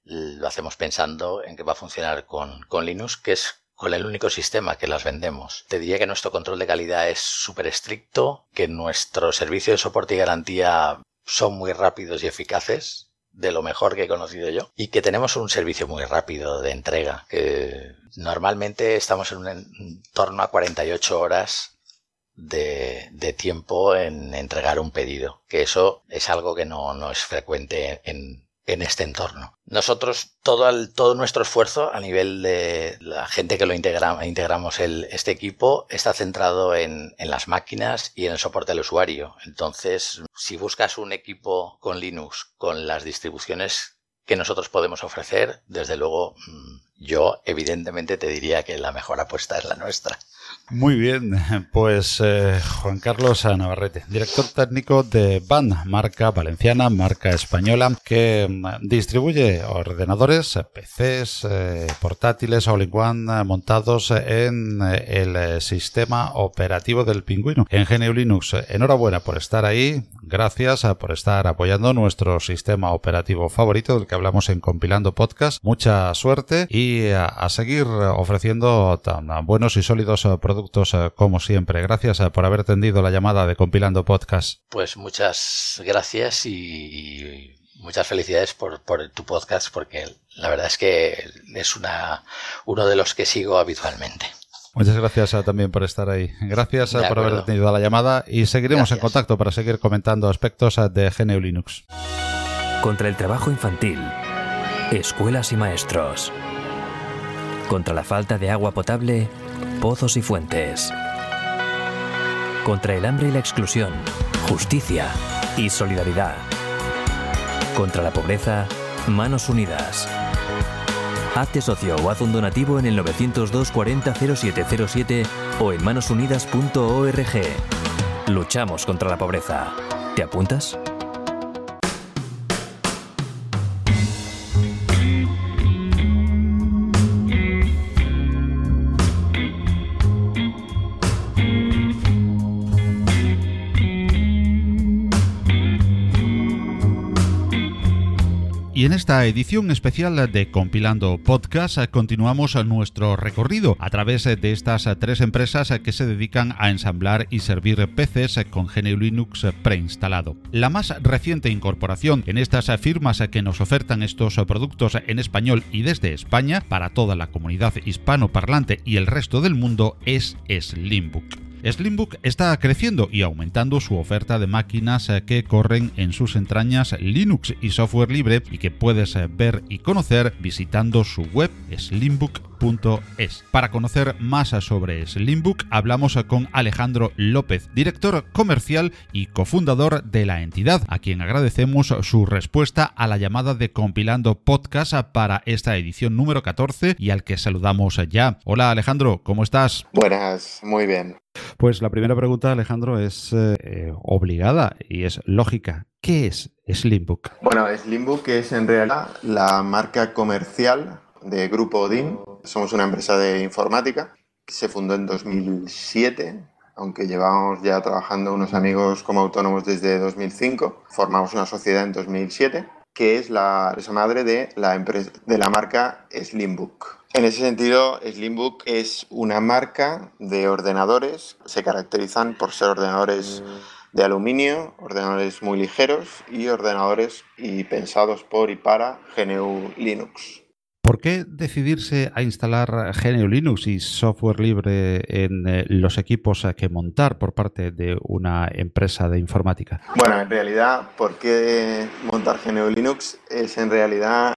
[SPEAKER 6] lo hacemos pensando en que va a funcionar con, con Linux, que es con el único sistema que las vendemos. Te diría que nuestro control de calidad es súper estricto, que nuestro servicio de soporte y garantía son muy rápidos y eficaces de lo mejor que he conocido yo y que tenemos un servicio muy rápido de entrega que normalmente estamos en un entorno a 48 horas de, tiempo en entregar un pedido que eso es algo que no, no es frecuente en, en este entorno. Nosotros, todo, todo nuestro esfuerzo a nivel de la gente que lo integra, integramos este equipo está centrado en, en, las máquinas y en el soporte al usuario. Entonces, si buscas un equipo con Linux, con las distribuciones que nosotros podemos ofrecer, desde luego mm, yo evidentemente te diría que la mejor apuesta es la nuestra.
[SPEAKER 1] Muy bien, pues eh, Juan Carlos Navarrete, director técnico de BAN, marca valenciana, marca española, que mm, distribuye ordenadores, PCs, eh, portátiles all-in-one montados en eh, el sistema operativo del pingüino, en GNU Linux. Enhorabuena por estar ahí, gracias por estar apoyando nuestro sistema operativo favorito del que hablamos en Compilando Podcast. Mucha suerte y a, seguir ofreciendo tan buenos y sólidos productos productos eh, como siempre. Gracias eh, por haber atendido la llamada de Compilando Podcast.
[SPEAKER 6] Pues muchas gracias y, muchas felicidades por, tu podcast porque la verdad es que es una, uno de los que sigo habitualmente.
[SPEAKER 1] Muchas gracias eh, también por estar ahí. Gracias por haber atendido la llamada y seguiremos en contacto para seguir comentando aspectos de GNU Linux.
[SPEAKER 7] Contra el trabajo infantil, escuelas y maestros. Contra la falta de agua potable pozos y fuentes. Contra el hambre y la exclusión, justicia y solidaridad. Contra la pobreza, manos unidas. Hazte socio o haz un donativo en el 902 40 0707 o en manosunidas.org. Luchamos contra la pobreza. ¿Te apuntas?
[SPEAKER 1] Y en esta edición especial de Compilando Podcast continuamos nuestro recorrido a través de estas tres empresas que se dedican a ensamblar y servir PCs con GNU Linux preinstalado. La más reciente incorporación en estas firmas que nos ofertan estos productos en español y desde España para toda la comunidad hispanoparlante y el resto del mundo es Slimbook. Slimbook está creciendo y aumentando su oferta de máquinas eh, que corren en sus entrañas Linux y software libre y que puedes eh, ver y conocer visitando su web slimbook.com slimbook.es. Para conocer más sobre Slimbook, hablamos con Alejandro López, director comercial y cofundador de la entidad, a quien agradecemos su respuesta a la llamada de Compilando Podcast para esta edición número 14 y al que saludamos ya. Hola Alejandro, ¿cómo estás?
[SPEAKER 8] Buenas, muy bien.
[SPEAKER 1] Pues la primera pregunta, Alejandro, es eh, obligada y es lógica. ¿Qué es Slimbook?
[SPEAKER 8] Bueno, Slimbook es en realidad la marca comercial de Grupo Odin. Somos una empresa de informática. Se fundó en 2007, aunque llevamos ya trabajando unos amigos como autónomos desde 2005. Formamos una sociedad en 2007, que es la empresa madre de la, empresa, de la marca Slimbook. En ese sentido, Slimbook es una marca de ordenadores. Se caracterizan por ser ordenadores de aluminio, ordenadores muy ligeros y ordenadores y pensados por y para GNU Linux.
[SPEAKER 1] ¿Por qué decidirse a instalar GNU Linux y software libre en eh, los equipos que montar por parte de una empresa de informática?
[SPEAKER 8] Bueno, en realidad, ¿por qué montar GNU Linux? Es en realidad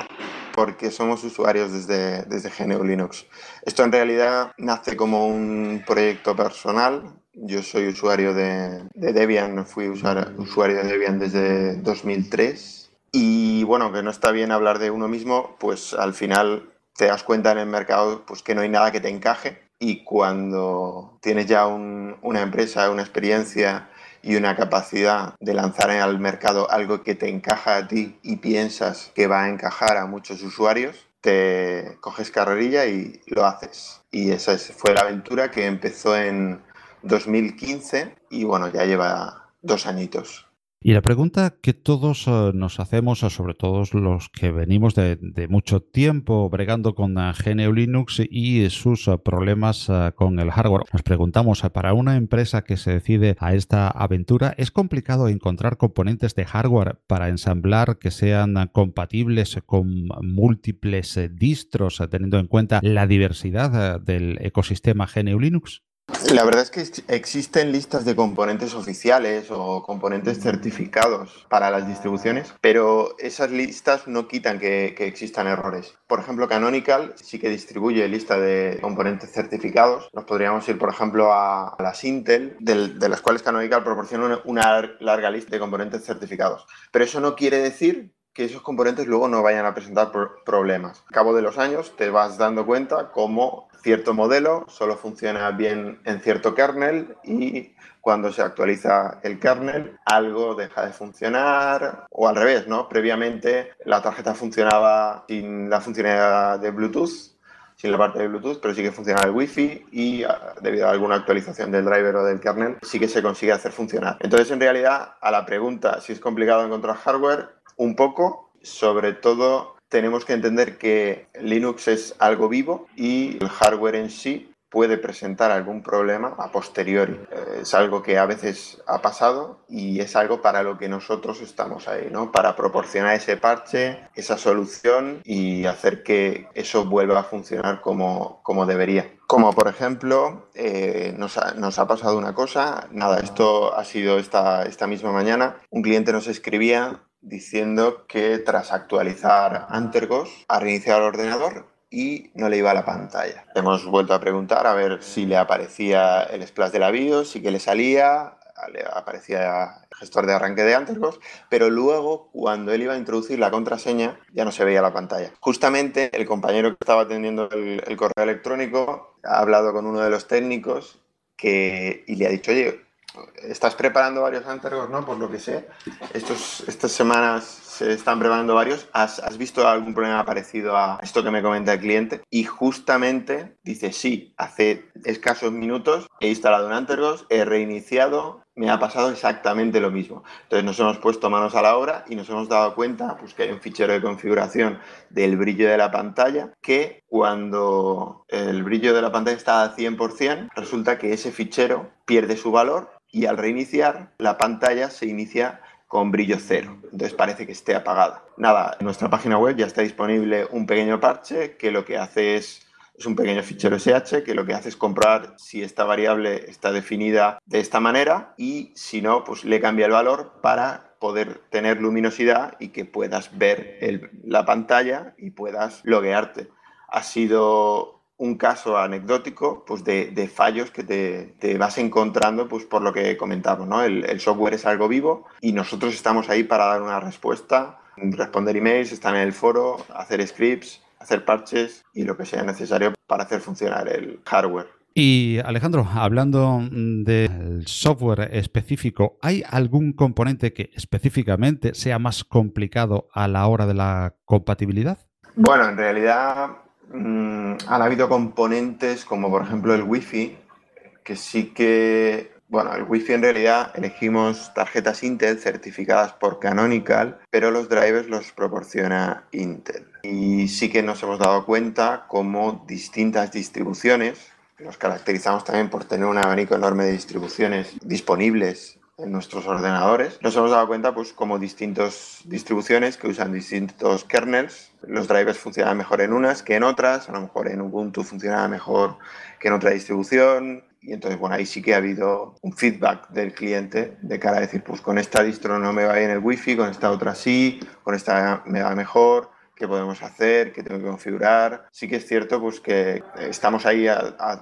[SPEAKER 8] porque somos usuarios desde, desde GNU Linux. Esto en realidad nace como un proyecto personal yo soy usuario de, Debian, fui usuario de Debian desde 2003 y bueno, que no está bien hablar de uno mismo, pues al final te das cuenta en el mercado pues que no hay nada que te encaje y cuando tienes ya una empresa, una experiencia y una capacidad de lanzar al mercado algo que te encaja a ti y piensas que va a encajar a muchos usuarios, te coges carrerilla y lo haces. Y esa fue la aventura que empezó en 2015 y bueno, ya lleva dos añitos.
[SPEAKER 1] Y la pregunta que todos eh, nos hacemos, eh, sobre todo los que venimos de, mucho tiempo bregando con eh, GNU Linux y sus problemas con el hardware, nos preguntamos, para una empresa que se decide a esta aventura, ¿es complicado encontrar componentes de hardware para ensamblar que sean compatibles con múltiples distros, teniendo en cuenta la diversidad del ecosistema GNU Linux?
[SPEAKER 8] La verdad es que existen listas de componentes oficiales o componentes certificados para las distribuciones, pero esas listas no quitan que, existan errores. Por ejemplo, Canonical sí que distribuye lista de componentes certificados. Nos podríamos ir, por ejemplo, a las Intel, de, las cuales Canonical proporciona una larga lista de componentes certificados. Pero eso no quiere decir que esos componentes luego no vayan a presentar problemas. Al cabo de los años te vas dando cuenta cómo cierto modelo solo funciona bien en cierto kernel y cuando se actualiza el kernel algo deja de funcionar o al revés, ¿no? Previamente la tarjeta funcionaba sin la funcionalidad de Bluetooth sin la parte de Bluetooth, pero sí que funciona el Wi-Fi y ah, debido a alguna actualización del driver o del kernel sí que se consigue hacer funcionar. Entonces, en realidad, a la pregunta si es complicado encontrar hardware, un poco, sobre todo tenemos que entender que Linux es algo vivo y el hardware en sí puede presentar algún problema a posteriori. Eh, es algo que a veces ha pasado y es algo para lo que nosotros estamos ahí, ¿no? Para proporcionar ese parche, esa solución y hacer que eso vuelva a funcionar como, como debería. Como por ejemplo, eh, nos, ha, nos, ha, pasado una cosa, nada, esto ha sido esta, esta misma mañana, un cliente nos escribía diciendo que tras actualizar Antergos ha reiniciado el ordenador y no le iba a la pantalla. Hemos vuelto a preguntar a ver si le aparecía el splash de la BIOS, si que le salía, le aparecía el gestor de arranque de Antergos, pero luego cuando él iba a introducir la contraseña ya no se veía la pantalla. Justamente el compañero que estaba atendiendo el, el correo electrónico ha hablado con uno de los técnicos que, y le ha dicho, oye, estás preparando varios Antergos, ¿no? Por lo que sé. Estos, estas semanas se están preparando varios. ¿Has, ¿Has, visto algún problema parecido a esto que me comenta el cliente? Y justamente dice, sí, hace escasos minutos he instalado un Antergos, he reiniciado, me ha pasado exactamente lo mismo. Entonces nos hemos puesto manos a la obra y nos hemos dado cuenta pues, que hay un fichero de configuración del brillo de la pantalla que cuando el brillo de la pantalla está al 100%, resulta que ese fichero pierde su valor y al reiniciar la pantalla se inicia con brillo cero. Entonces parece que esté apagada. Nada, en nuestra página web ya está disponible un pequeño parche que lo que hace es es un pequeño fichero SH que lo que hace es comprobar si esta variable está definida de esta manera y si no, pues le cambia el valor para poder tener luminosidad y que puedas ver la pantalla y puedas loguearte. Ha sido un caso anecdótico pues de, fallos que te, vas encontrando pues por lo que comentamos, ¿no? El, software es algo vivo y nosotros estamos ahí para dar una respuesta, responder emails, estar en el foro, hacer scripts, hacer parches y lo que sea necesario para hacer funcionar el hardware.
[SPEAKER 1] Y Alejandro, hablando del software específico, ¿hay algún componente que específicamente sea más complicado a la hora de la compatibilidad?
[SPEAKER 8] Bueno, en realidad Mm, han habido componentes como por ejemplo el Wi-Fi, que sí que, bueno, el Wi-Fi en realidad elegimos tarjetas Intel certificadas por Canonical, pero los drivers los proporciona Intel. Y sí que nos hemos dado cuenta como distintas distribuciones, nos caracterizamos también por tener un abanico enorme de distribuciones disponibles en nuestros ordenadores, nos hemos dado cuenta, pues, como distintas distribuciones que usan distintos kernels, los drivers funcionan mejor en unas que en otras, a lo mejor en Ubuntu funciona mejor que en otra distribución, y entonces, bueno, ahí sí que ha habido un feedback del cliente de cara a decir, pues con esta distro no me va bien el wifi, con esta otra sí, con esta me va mejor, qué podemos hacer, qué tengo que configurar. Sí que es cierto pues, que estamos ahí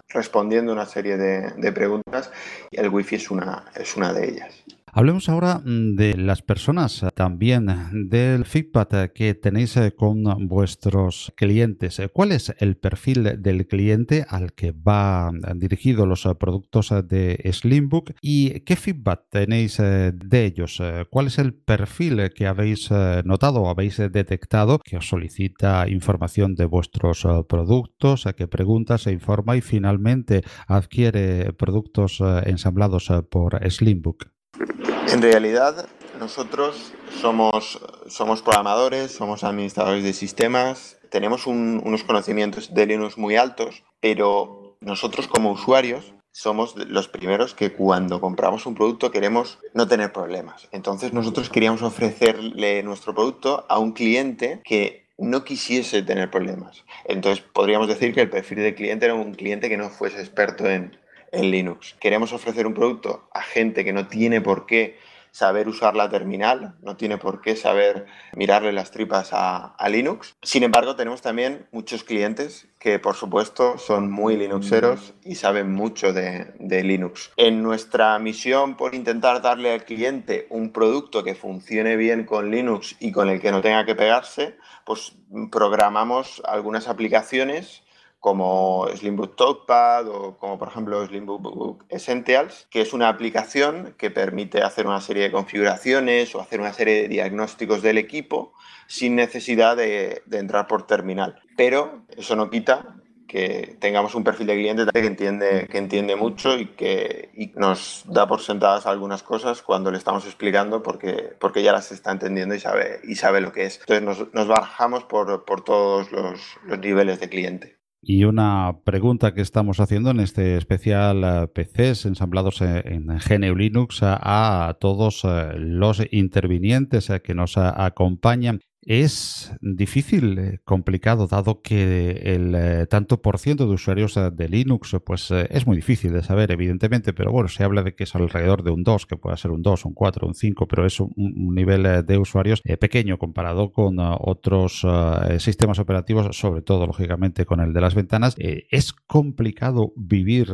[SPEAKER 8] respondiendo una serie de, de, preguntas y el Wi-Fi es una, es una de ellas.
[SPEAKER 1] Hablemos ahora mm, de las personas, eh, también del feedback eh, que tenéis eh, con vuestros clientes. ¿Cuál es el perfil del cliente al que va dirigido los productos de Slimbook y qué feedback tenéis de ellos? ¿Cuál es el perfil que habéis notado o habéis detectado que solicita información de vuestros productos, que pregunta, se informa y finalmente adquiere productos ensamblados por Slimbook?
[SPEAKER 8] En realidad, nosotros somos, programadores, somos administradores de sistemas, tenemos unos conocimientos de Linux muy altos, pero nosotros como usuarios somos los primeros que cuando compramos un producto queremos no tener problemas. Entonces nosotros queríamos ofrecerle nuestro producto a un cliente que no quisiese tener problemas. Entonces podríamos decir que el perfil del cliente era un cliente que no fuese experto en, en Linux. Queremos ofrecer un producto a gente que no tiene por qué saber usar la terminal, no tiene por qué saber mirarle las tripas a, Linux. Sin embargo, tenemos también muchos clientes que, por supuesto, son muy Linuxeros y saben mucho de, de Linux. En nuestra misión por intentar darle al cliente un producto que funcione bien con Linux y con el que no tenga que pegarse, pues programamos algunas aplicaciones como Slimbook Talkpad o como por ejemplo Slimbook Essentials, que es una aplicación que permite hacer una serie de configuraciones o hacer una serie de diagnósticos del equipo sin necesidad de, entrar por terminal. Pero eso no quita que tengamos un perfil de cliente que entiende, que entiende mucho y que nos da por sentadas algunas cosas cuando le estamos explicando porque, porque ya las está entendiendo y sabe, y sabe lo que es. Entonces nos, bajamos por, todos los niveles de cliente.
[SPEAKER 1] Y una pregunta que estamos haciendo en este especial eh, PCs ensamblados en GNU Linux a todos eh, los intervinientes eh, que nos acompañan. Es difícil, eh, complicado, dado que el eh, tanto por ciento de usuarios eh, de Linux pues es muy difícil de saber, evidentemente, pero bueno, se habla de que es alrededor de un 2, que puede ser un 2, un 4, un 5, pero es un, nivel de usuarios pequeño comparado con otros sistemas operativos, sobre todo, lógicamente, con el de las ventanas. es complicado vivir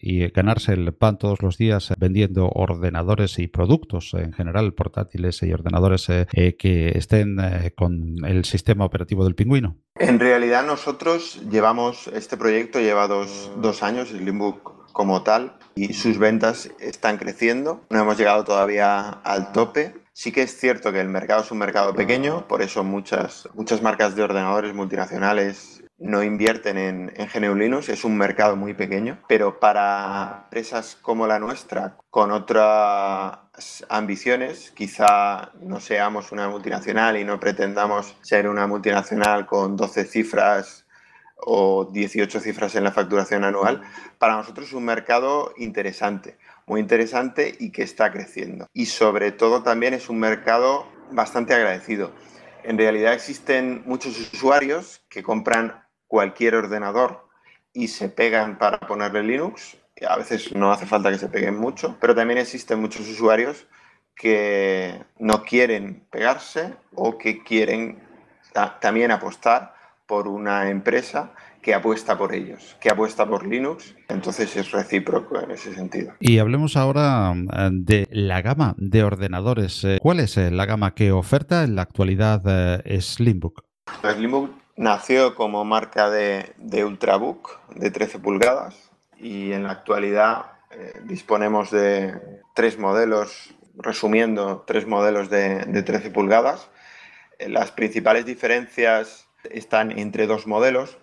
[SPEAKER 1] y ganarse el pan todos los días vendiendo ordenadores y productos en general, portátiles y ordenadores que estén eh, con el sistema operativo del pingüino?
[SPEAKER 8] En realidad nosotros llevamos, este proyecto lleva dos, dos años, Slimbook como tal, y sus ventas están creciendo. No hemos llegado todavía al tope. Sí que es cierto que el mercado es un mercado pequeño, por eso muchas, muchas marcas de ordenadores multinacionales no invierten en, en Linux, es un mercado muy pequeño, pero para empresas como la nuestra, con otras ambiciones, quizá no seamos una multinacional y no pretendamos ser una multinacional con 12 cifras o 18 cifras en la facturación anual, para nosotros es un mercado interesante, muy interesante y que está creciendo. Y sobre todo también es un mercado bastante agradecido. En realidad existen muchos usuarios que compran cualquier ordenador y se pegan para ponerle Linux. A veces no hace falta que se peguen mucho, pero también existen muchos usuarios que no quieren pegarse o que quieren también apostar por una empresa que apuesta por ellos, que apuesta por Linux, entonces es recíproco en ese sentido.
[SPEAKER 1] Y hablemos ahora eh, de la gama de ordenadores. Eh, ¿Cuál es la gama que oferta en la actualidad Slimbook?
[SPEAKER 8] Slimbook nació como marca de, Ultrabook de 13 pulgadas y en la actualidad disponemos de tres modelos, resumiendo, tres modelos de, de 13 pulgadas. Las principales diferencias están entre dos modelos.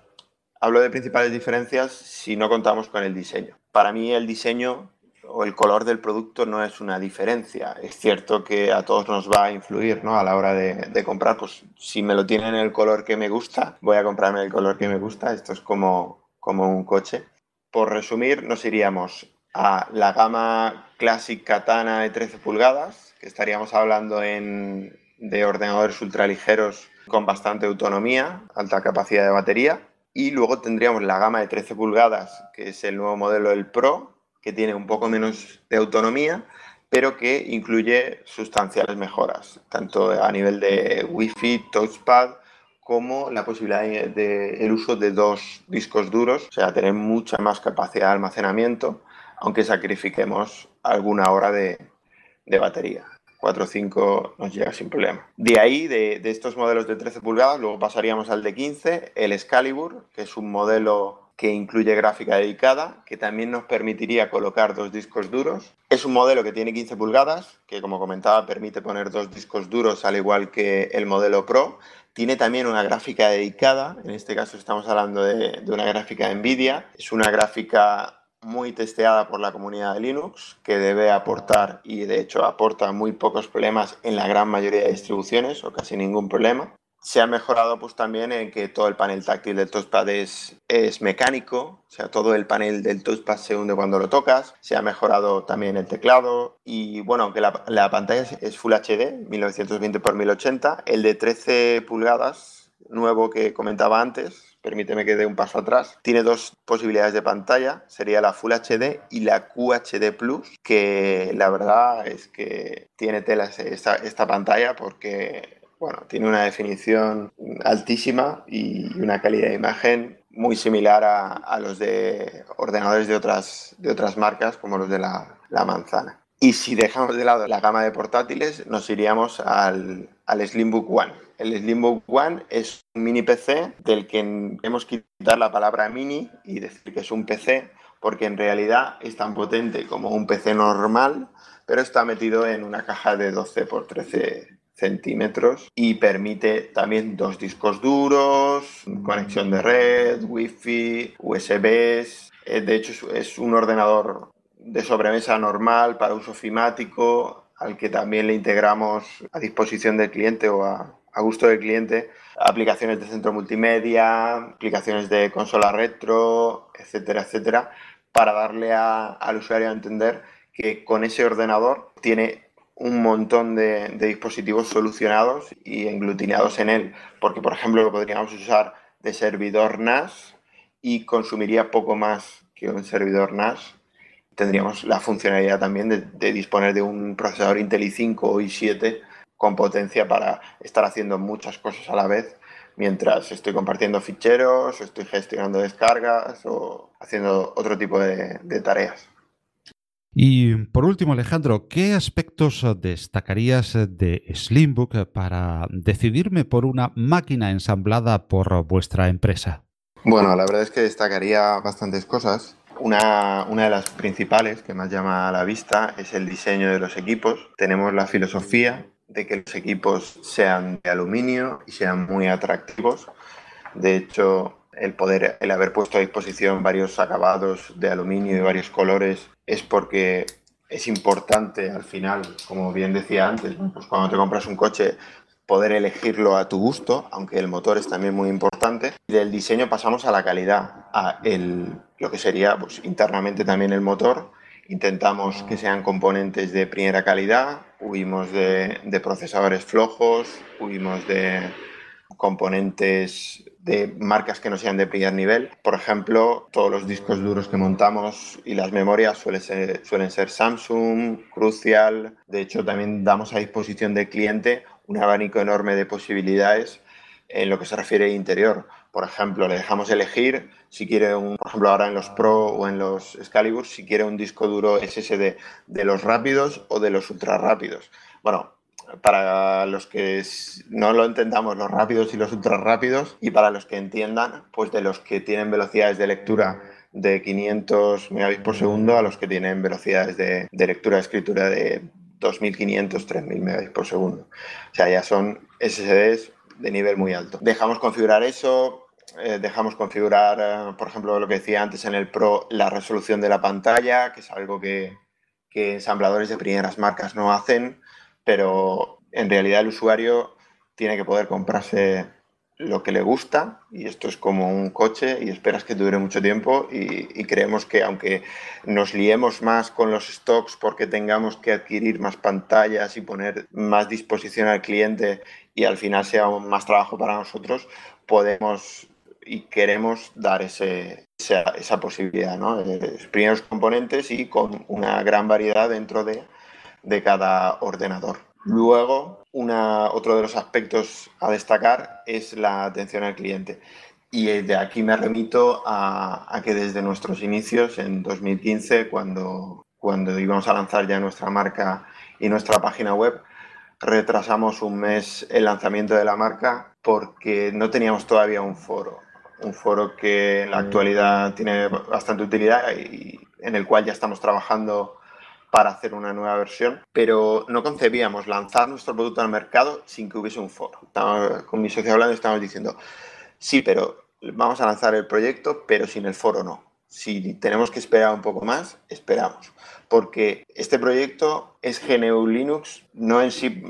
[SPEAKER 8] Hablo de principales diferencias si no contamos con el diseño. Para mí el diseño o el color del producto no es una diferencia. Es cierto que a todos nos va a influir ¿no? a la hora de, comprar. Pues si me lo tienen el color que me gusta, voy a comprarme el color que me gusta. Esto es como, como un coche. Por resumir, nos iríamos a la gama Classic Katana de 13 pulgadas, que estaríamos hablando en, de ordenadores ultraligeros con bastante autonomía, alta capacidad de batería. Y luego tendríamos la gama de 13 pulgadas, que es el nuevo modelo del Pro, que tiene un poco menos de autonomía, pero que incluye sustanciales mejoras, tanto a nivel de Wi-Fi, touchpad, como la posibilidad de, el uso de dos discos duros, o sea, tener mucha más capacidad de almacenamiento, aunque sacrifiquemos alguna hora de batería. 4 o 5 nos llega sin problema. De ahí, de, estos modelos de 13 pulgadas, luego pasaríamos al de 15, el Excalibur, que es un modelo que incluye gráfica dedicada, que también nos permitiría colocar dos discos duros. Es un modelo que tiene 15 pulgadas, que como comentaba permite poner dos discos duros al igual que el modelo Pro. Tiene también una gráfica dedicada, en este caso estamos hablando de, de una gráfica NVIDIA. Es una gráfica muy testeada por la comunidad de Linux, que debe aportar y de hecho aporta muy pocos problemas en la gran mayoría de distribuciones o casi ningún problema. Se ha mejorado pues también en que todo el panel táctil del touchpad es, es mecánico, o sea, todo el panel del touchpad se hunde cuando lo tocas. Se ha mejorado también el teclado y bueno, aunque la, la pantalla es Full HD, 1920 x 1080, el de 13 pulgadas nuevo que comentaba antes, permíteme que dé un paso atrás. Tiene dos posibilidades de pantalla, sería la Full HD y la QHD Plus, que la verdad es que tiene tela esta, esta pantalla porque bueno, tiene una definición altísima y una calidad de imagen muy similar a, a los de ordenadores de otras, de otras marcas como los de la, la manzana. Y si dejamos de lado la gama de portátiles, nos iríamos al, al Slimbook One. El Slimbook One es un mini PC del que hemos quitar la palabra mini y decir que es un PC porque en realidad es tan potente como un PC normal, pero está metido en una caja de 12 por 13 centímetros y permite también dos discos duros, conexión de red, wifi, USBs. Eh, de hecho, es un ordenador de sobremesa normal para uso ofimático, al que también le integramos a disposición del cliente o a, gusto del cliente aplicaciones de centro multimedia, aplicaciones de consola retro, etcétera, etcétera, para darle al usuario a entender que con ese ordenador tiene un montón de, dispositivos solucionados y englutinados en él, porque por ejemplo lo podríamos usar de servidor NAS y consumiría poco más que un servidor NAS tendríamos la funcionalidad también de, disponer de un procesador Intel i5 o i7 con potencia para estar haciendo muchas cosas a la vez mientras estoy compartiendo ficheros, estoy gestionando descargas o haciendo otro tipo de tareas.
[SPEAKER 1] Y por último, Alejandro, ¿qué aspectos destacarías de Slimbook para decidirme por una máquina ensamblada por vuestra empresa?
[SPEAKER 8] Bueno, la verdad es que destacaría bastantes cosas. Una, de las principales que más llama a la vista es el diseño de los equipos. Tenemos la filosofía de que los equipos sean de aluminio y sean muy atractivos. De hecho, el poder, el haber puesto a disposición varios acabados de aluminio y varios colores es porque es importante al final, como bien decía antes, pues cuando te compras un coche poder elegirlo a tu gusto, aunque el motor es también muy importante. Del diseño pasamos a la calidad, a el, lo que sería pues, internamente también el motor. Intentamos que sean componentes de primera calidad, huimos de, de procesadores flojos, huimos de componentes de marcas que no sean de primer nivel. Por ejemplo, todos los discos duros que montamos y las memorias suelen ser, suelen ser Samsung, Crucial. De hecho, también damos a disposición del cliente un abanico enorme de posibilidades en lo que se refiere a interior. Por ejemplo, le dejamos elegir si quiere un, por ejemplo, ahora en los Pro o en los Excalibur, si quiere un disco duro SSD de los rápidos o de los ultra rápidos. Bueno, para los que no lo entendamos, los rápidos y los ultra rápidos, y para los que entiendan, pues de los que tienen velocidades de lectura de 500 megabits por segundo a los que tienen velocidades de, de lectura escritura de 2500, 3000 megabits por segundo. O sea, ya son SSDs de nivel muy alto. Dejamos configurar eso, eh, dejamos configurar, eh, por ejemplo, lo que decía antes en el Pro, la resolución de la pantalla, que es algo que, que ensambladores de primeras marcas no hacen, pero en realidad el usuario tiene que poder comprarse lo que le gusta y esto es como un coche y esperas que dure mucho tiempo y, creemos que aunque nos liemos más con los stocks porque tengamos que adquirir más pantallas y poner más disposición al cliente y al final sea más trabajo para nosotros, podemos y queremos dar ese, esa, posibilidad, ¿no? De primeros componentes y con una gran variedad dentro de, de cada ordenador. Luego, una, otro de los aspectos a destacar es la atención al cliente. Y de aquí me remito a, que desde nuestros inicios, en 2015, cuando, cuando íbamos a lanzar ya nuestra marca y nuestra página web, retrasamos un mes el lanzamiento de la marca porque no teníamos todavía un foro. Un foro que en la actualidad tiene bastante utilidad y en el cual ya estamos trabajando para hacer una nueva versión, pero no concebíamos lanzar nuestro producto al mercado sin que hubiese un foro. con mi socio hablando estamos diciendo, sí, pero vamos a lanzar el proyecto, pero sin el foro no. Si tenemos que esperar un poco más, esperamos. Porque este proyecto es GNU Linux, no en sí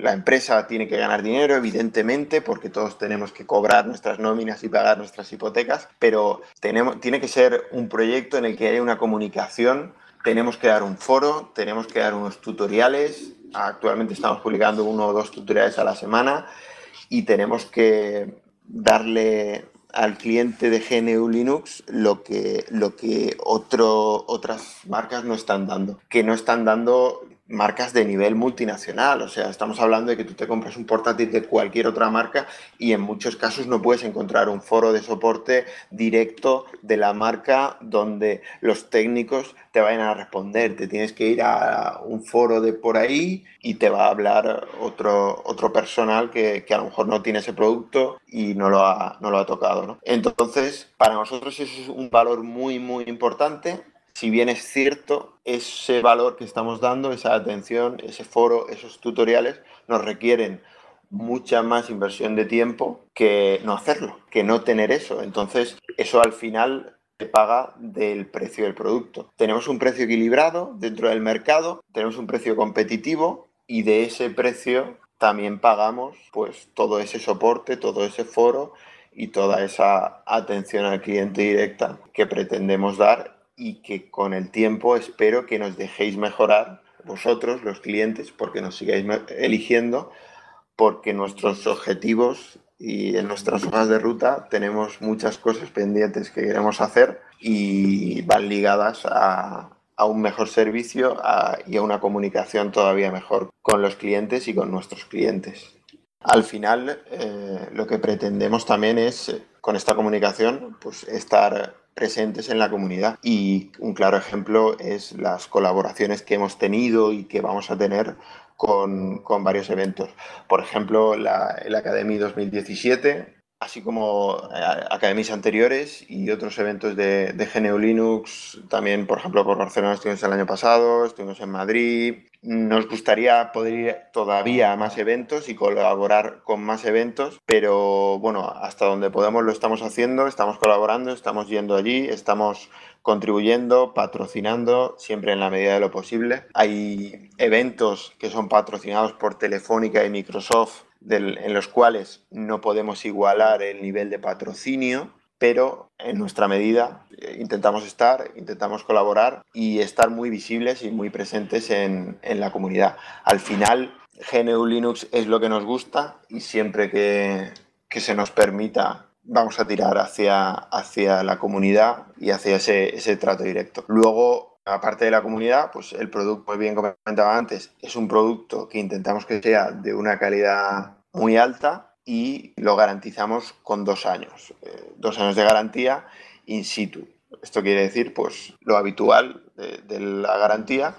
[SPEAKER 8] la empresa tiene que ganar dinero, evidentemente, porque todos tenemos que cobrar nuestras nóminas y pagar nuestras hipotecas, pero tenemos, tiene que ser un proyecto en el que haya una comunicación tenemos que dar un foro, tenemos que dar unos tutoriales. Actualmente estamos publicando uno o dos tutoriales a la semana y tenemos que darle al cliente de GNU Linux lo que, lo que otro, otras marcas no están dando, que no están dando marcas de nivel multinacional. O sea, estamos hablando de que tú te compras un portátil de cualquier otra marca y en muchos casos no puedes encontrar un foro de soporte directo de la marca donde los técnicos te vayan a responder. Te tienes que ir a un foro de por ahí y te va a hablar otro, otro personal que, que a lo mejor no tiene ese producto y no lo ha, no lo ha tocado. ¿no? Entonces, para nosotros eso es un valor muy, muy importante si bien es cierto, ese valor que estamos dando, esa atención, ese foro, esos tutoriales, nos requieren mucha más inversión de tiempo que no hacerlo, que no tener eso. Entonces, eso al final te paga del precio del producto. Tenemos un precio equilibrado dentro del mercado, tenemos un precio competitivo y de ese precio también pagamos pues todo ese soporte, todo ese foro y toda esa atención al cliente directa que pretendemos dar y que con el tiempo espero que nos dejéis mejorar vosotros, los clientes, porque nos sigáis eligiendo, porque nuestros objetivos y en nuestras hojas de ruta tenemos muchas cosas pendientes que queremos hacer y van ligadas a, un mejor servicio y a una comunicación todavía mejor con los clientes y con nuestros clientes. Al final, eh, lo que pretendemos también es, con esta comunicación, pues estar presentes en la comunidad. Y un claro ejemplo es las colaboraciones que hemos tenido y que vamos a tener con, con varios eventos. Por ejemplo, la, el Academy 2017, así como eh, academias anteriores y otros eventos de, de GNU Linux, también, por ejemplo, por Barcelona estuvimos el año pasado, estuvimos en Madrid, nos gustaría poder ir todavía a más eventos y colaborar con más eventos, pero bueno, hasta donde podemos lo estamos haciendo, estamos colaborando, estamos yendo allí, estamos contribuyendo, patrocinando, siempre en la medida de lo posible. Hay eventos que son patrocinados por Telefónica y Microsoft en los cuales no podemos igualar el nivel de patrocinio, pero en nuestra medida eh, intentamos estar, intentamos colaborar y estar muy visibles y muy presentes en, la comunidad. Al final, GNU Linux es lo que nos gusta y siempre que, se nos permita vamos a tirar hacia, hacia la comunidad y hacia ese, ese trato directo. Luego, aparte de la comunidad, pues el producto, muy bien comentaba antes, es un producto que intentamos que sea de una calidad muy alta y lo garantizamos con dos años. Eh, dos años de garantía in situ. Esto quiere decir, pues, lo habitual de, la garantía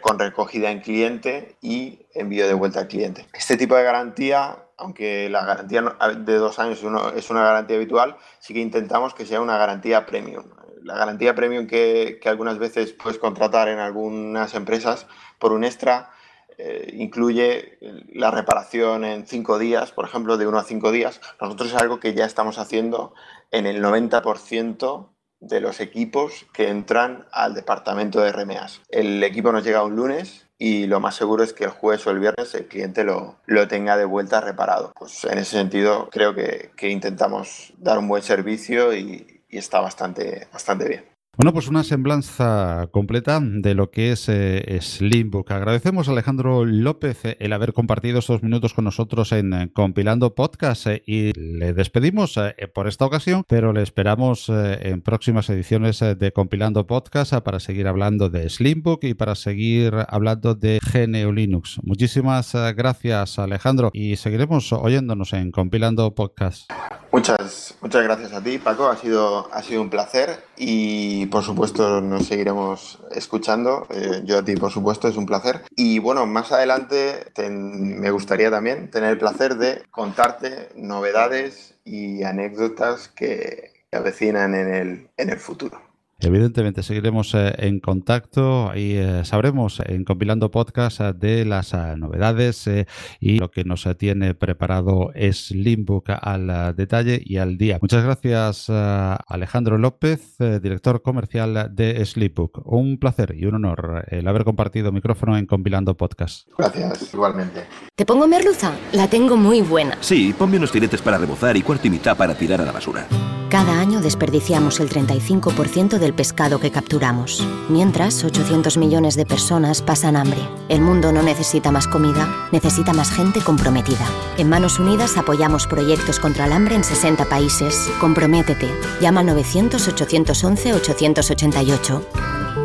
[SPEAKER 8] con recogida en cliente y envío de vuelta al cliente. Este tipo de garantía, aunque la garantía de dos años es una garantía habitual, sí que intentamos que sea una garantía premium. La garantía premium que, algunas veces puedes contratar en algunas empresas por un extra eh, incluye la reparación en cinco días, por ejemplo, de uno a cinco días. Nosotros es algo que ya estamos haciendo en el 90% de los equipos que entran al departamento de RMAs. El equipo nos llega un lunes y lo más seguro es que el jueves o el viernes el cliente lo, lo tenga de vuelta reparado. Pues en ese sentido creo que, que intentamos dar un buen servicio y, y está bastante, bastante bien.
[SPEAKER 1] Bueno, pues una semblanza completa de lo que es eh, Slimbook. Agradecemos a Alejandro López eh, el haber compartido estos minutos con nosotros en eh, Compilando Podcast y le despedimos por esta ocasión, pero le esperamos en próximas ediciones de Compilando Podcast para seguir hablando de Slimbook y para seguir hablando de GNU Linux. Muchísimas gracias, Alejandro, y seguiremos oyéndonos en Compilando Podcast.
[SPEAKER 8] Muchas, muchas gracias a ti, Paco. Ha sido, ha sido un placer y por supuesto nos seguiremos escuchando. Eh, yo a ti, por supuesto, es un placer. Y bueno, más adelante me gustaría también tener el placer de contarte novedades y anécdotas que avecinan en el, en el futuro.
[SPEAKER 1] Evidentemente, seguiremos eh, en contacto y eh, sabremos en Compilando Podcast eh, de las novedades y lo que nos tiene preparado es Limbook al detalle y al día. Muchas gracias, Alejandro López, director comercial de Sleepbook. Un placer y un honor el haber compartido micrófono en Compilando Podcast.
[SPEAKER 8] Gracias, igualmente.
[SPEAKER 5] ¿Te pongo merluza? La tengo muy buena.
[SPEAKER 4] Sí, ponme unos filetes para rebozar y cuarto y mitad para tirar a la basura.
[SPEAKER 5] Cada año desperdiciamos el 35% del pescado que capturamos. Mientras, 800 millones de personas pasan hambre. El mundo no necesita más comida, necesita más gente comprometida. En Manos Unidas apoyamos proyectos contra el hambre en 60 países. Comprométete. Llama al 900-811-888.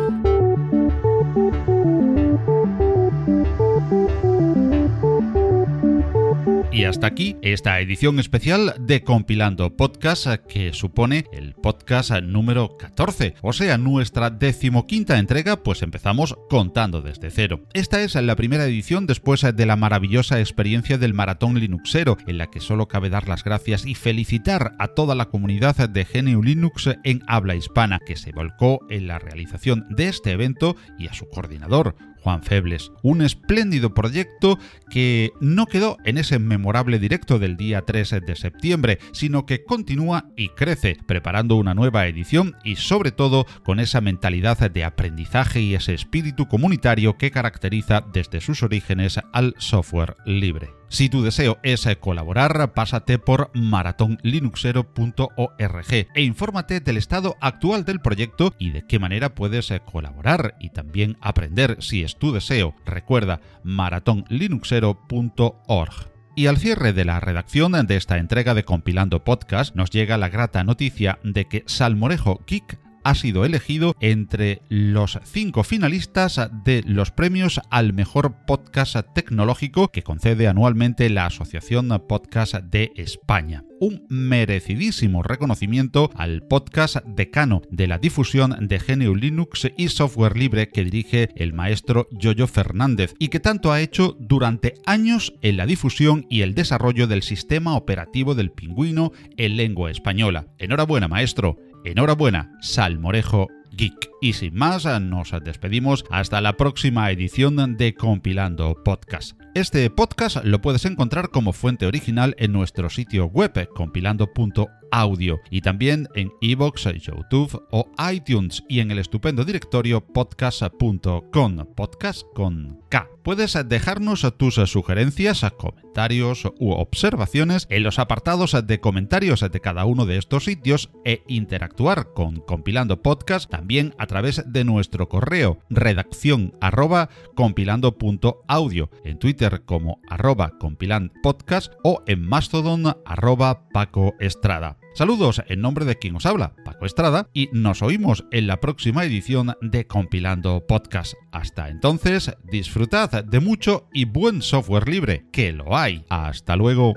[SPEAKER 1] Y hasta aquí esta edición especial de Compilando Podcast que supone el podcast número 14, o sea, nuestra decimoquinta entrega, pues empezamos contando desde cero. Esta es la primera edición después de la maravillosa experiencia del Maratón Linuxero, en la que solo cabe dar las gracias y felicitar a toda la comunidad de GNU Linux en habla hispana, que se volcó en la realización de este evento y a su coordinador, Febles. Un espléndido proyecto que no quedó en ese memorable directo del día 3 de septiembre, sino que continúa y crece, preparando una nueva edición y sobre todo con esa mentalidad de aprendizaje y ese espíritu comunitario que caracteriza desde sus orígenes al software libre. Si tu deseo es colaborar, pásate por maratonlinuxero.org e infórmate del estado actual del proyecto y de qué manera puedes eh, colaborar y también aprender si es tu deseo. Recuerda maratonlinuxero.org. Y al cierre de la redacción de esta entrega de Compilando Podcast nos llega la grata noticia de que Salmorejo Kik ha sido elegido entre los cinco finalistas de los premios al mejor podcast tecnológico que concede anualmente la Asociación Podcast de España un merecidísimo reconocimiento al podcast decano de la difusión de GNU Linux y software libre que dirige el maestro Yoyo Fernández y que tanto ha hecho durante años en la difusión y el desarrollo del sistema operativo del pingüino en lengua española. Enhorabuena, maestro. Enhorabuena, Salmorejo Geek. Y sin más, nos despedimos hasta la próxima edición de Compilando Podcast. Este podcast lo puedes encontrar como fuente original en nuestro sitio web compilando.audio y también en iVoox, YouTube o iTunes y en el estupendo directorio podcast.com, podcast con K. Puedes dejarnos tus sugerencias, comentarios u observaciones en los apartados de comentarios de cada uno de estos sitios e interactuar con Compilando Podcast también a través de nuestro correo redacción arroba compilando.audio en Twitter como arroba podcast o en Mastodon arroba Paco Estrada. Saludos en nombre de quien os habla, Paco Estrada, y nos oímos en la próxima edición de Compilando Podcast. Hasta entonces, disfrutad de mucho y buen software libre, que lo hay. Hasta luego.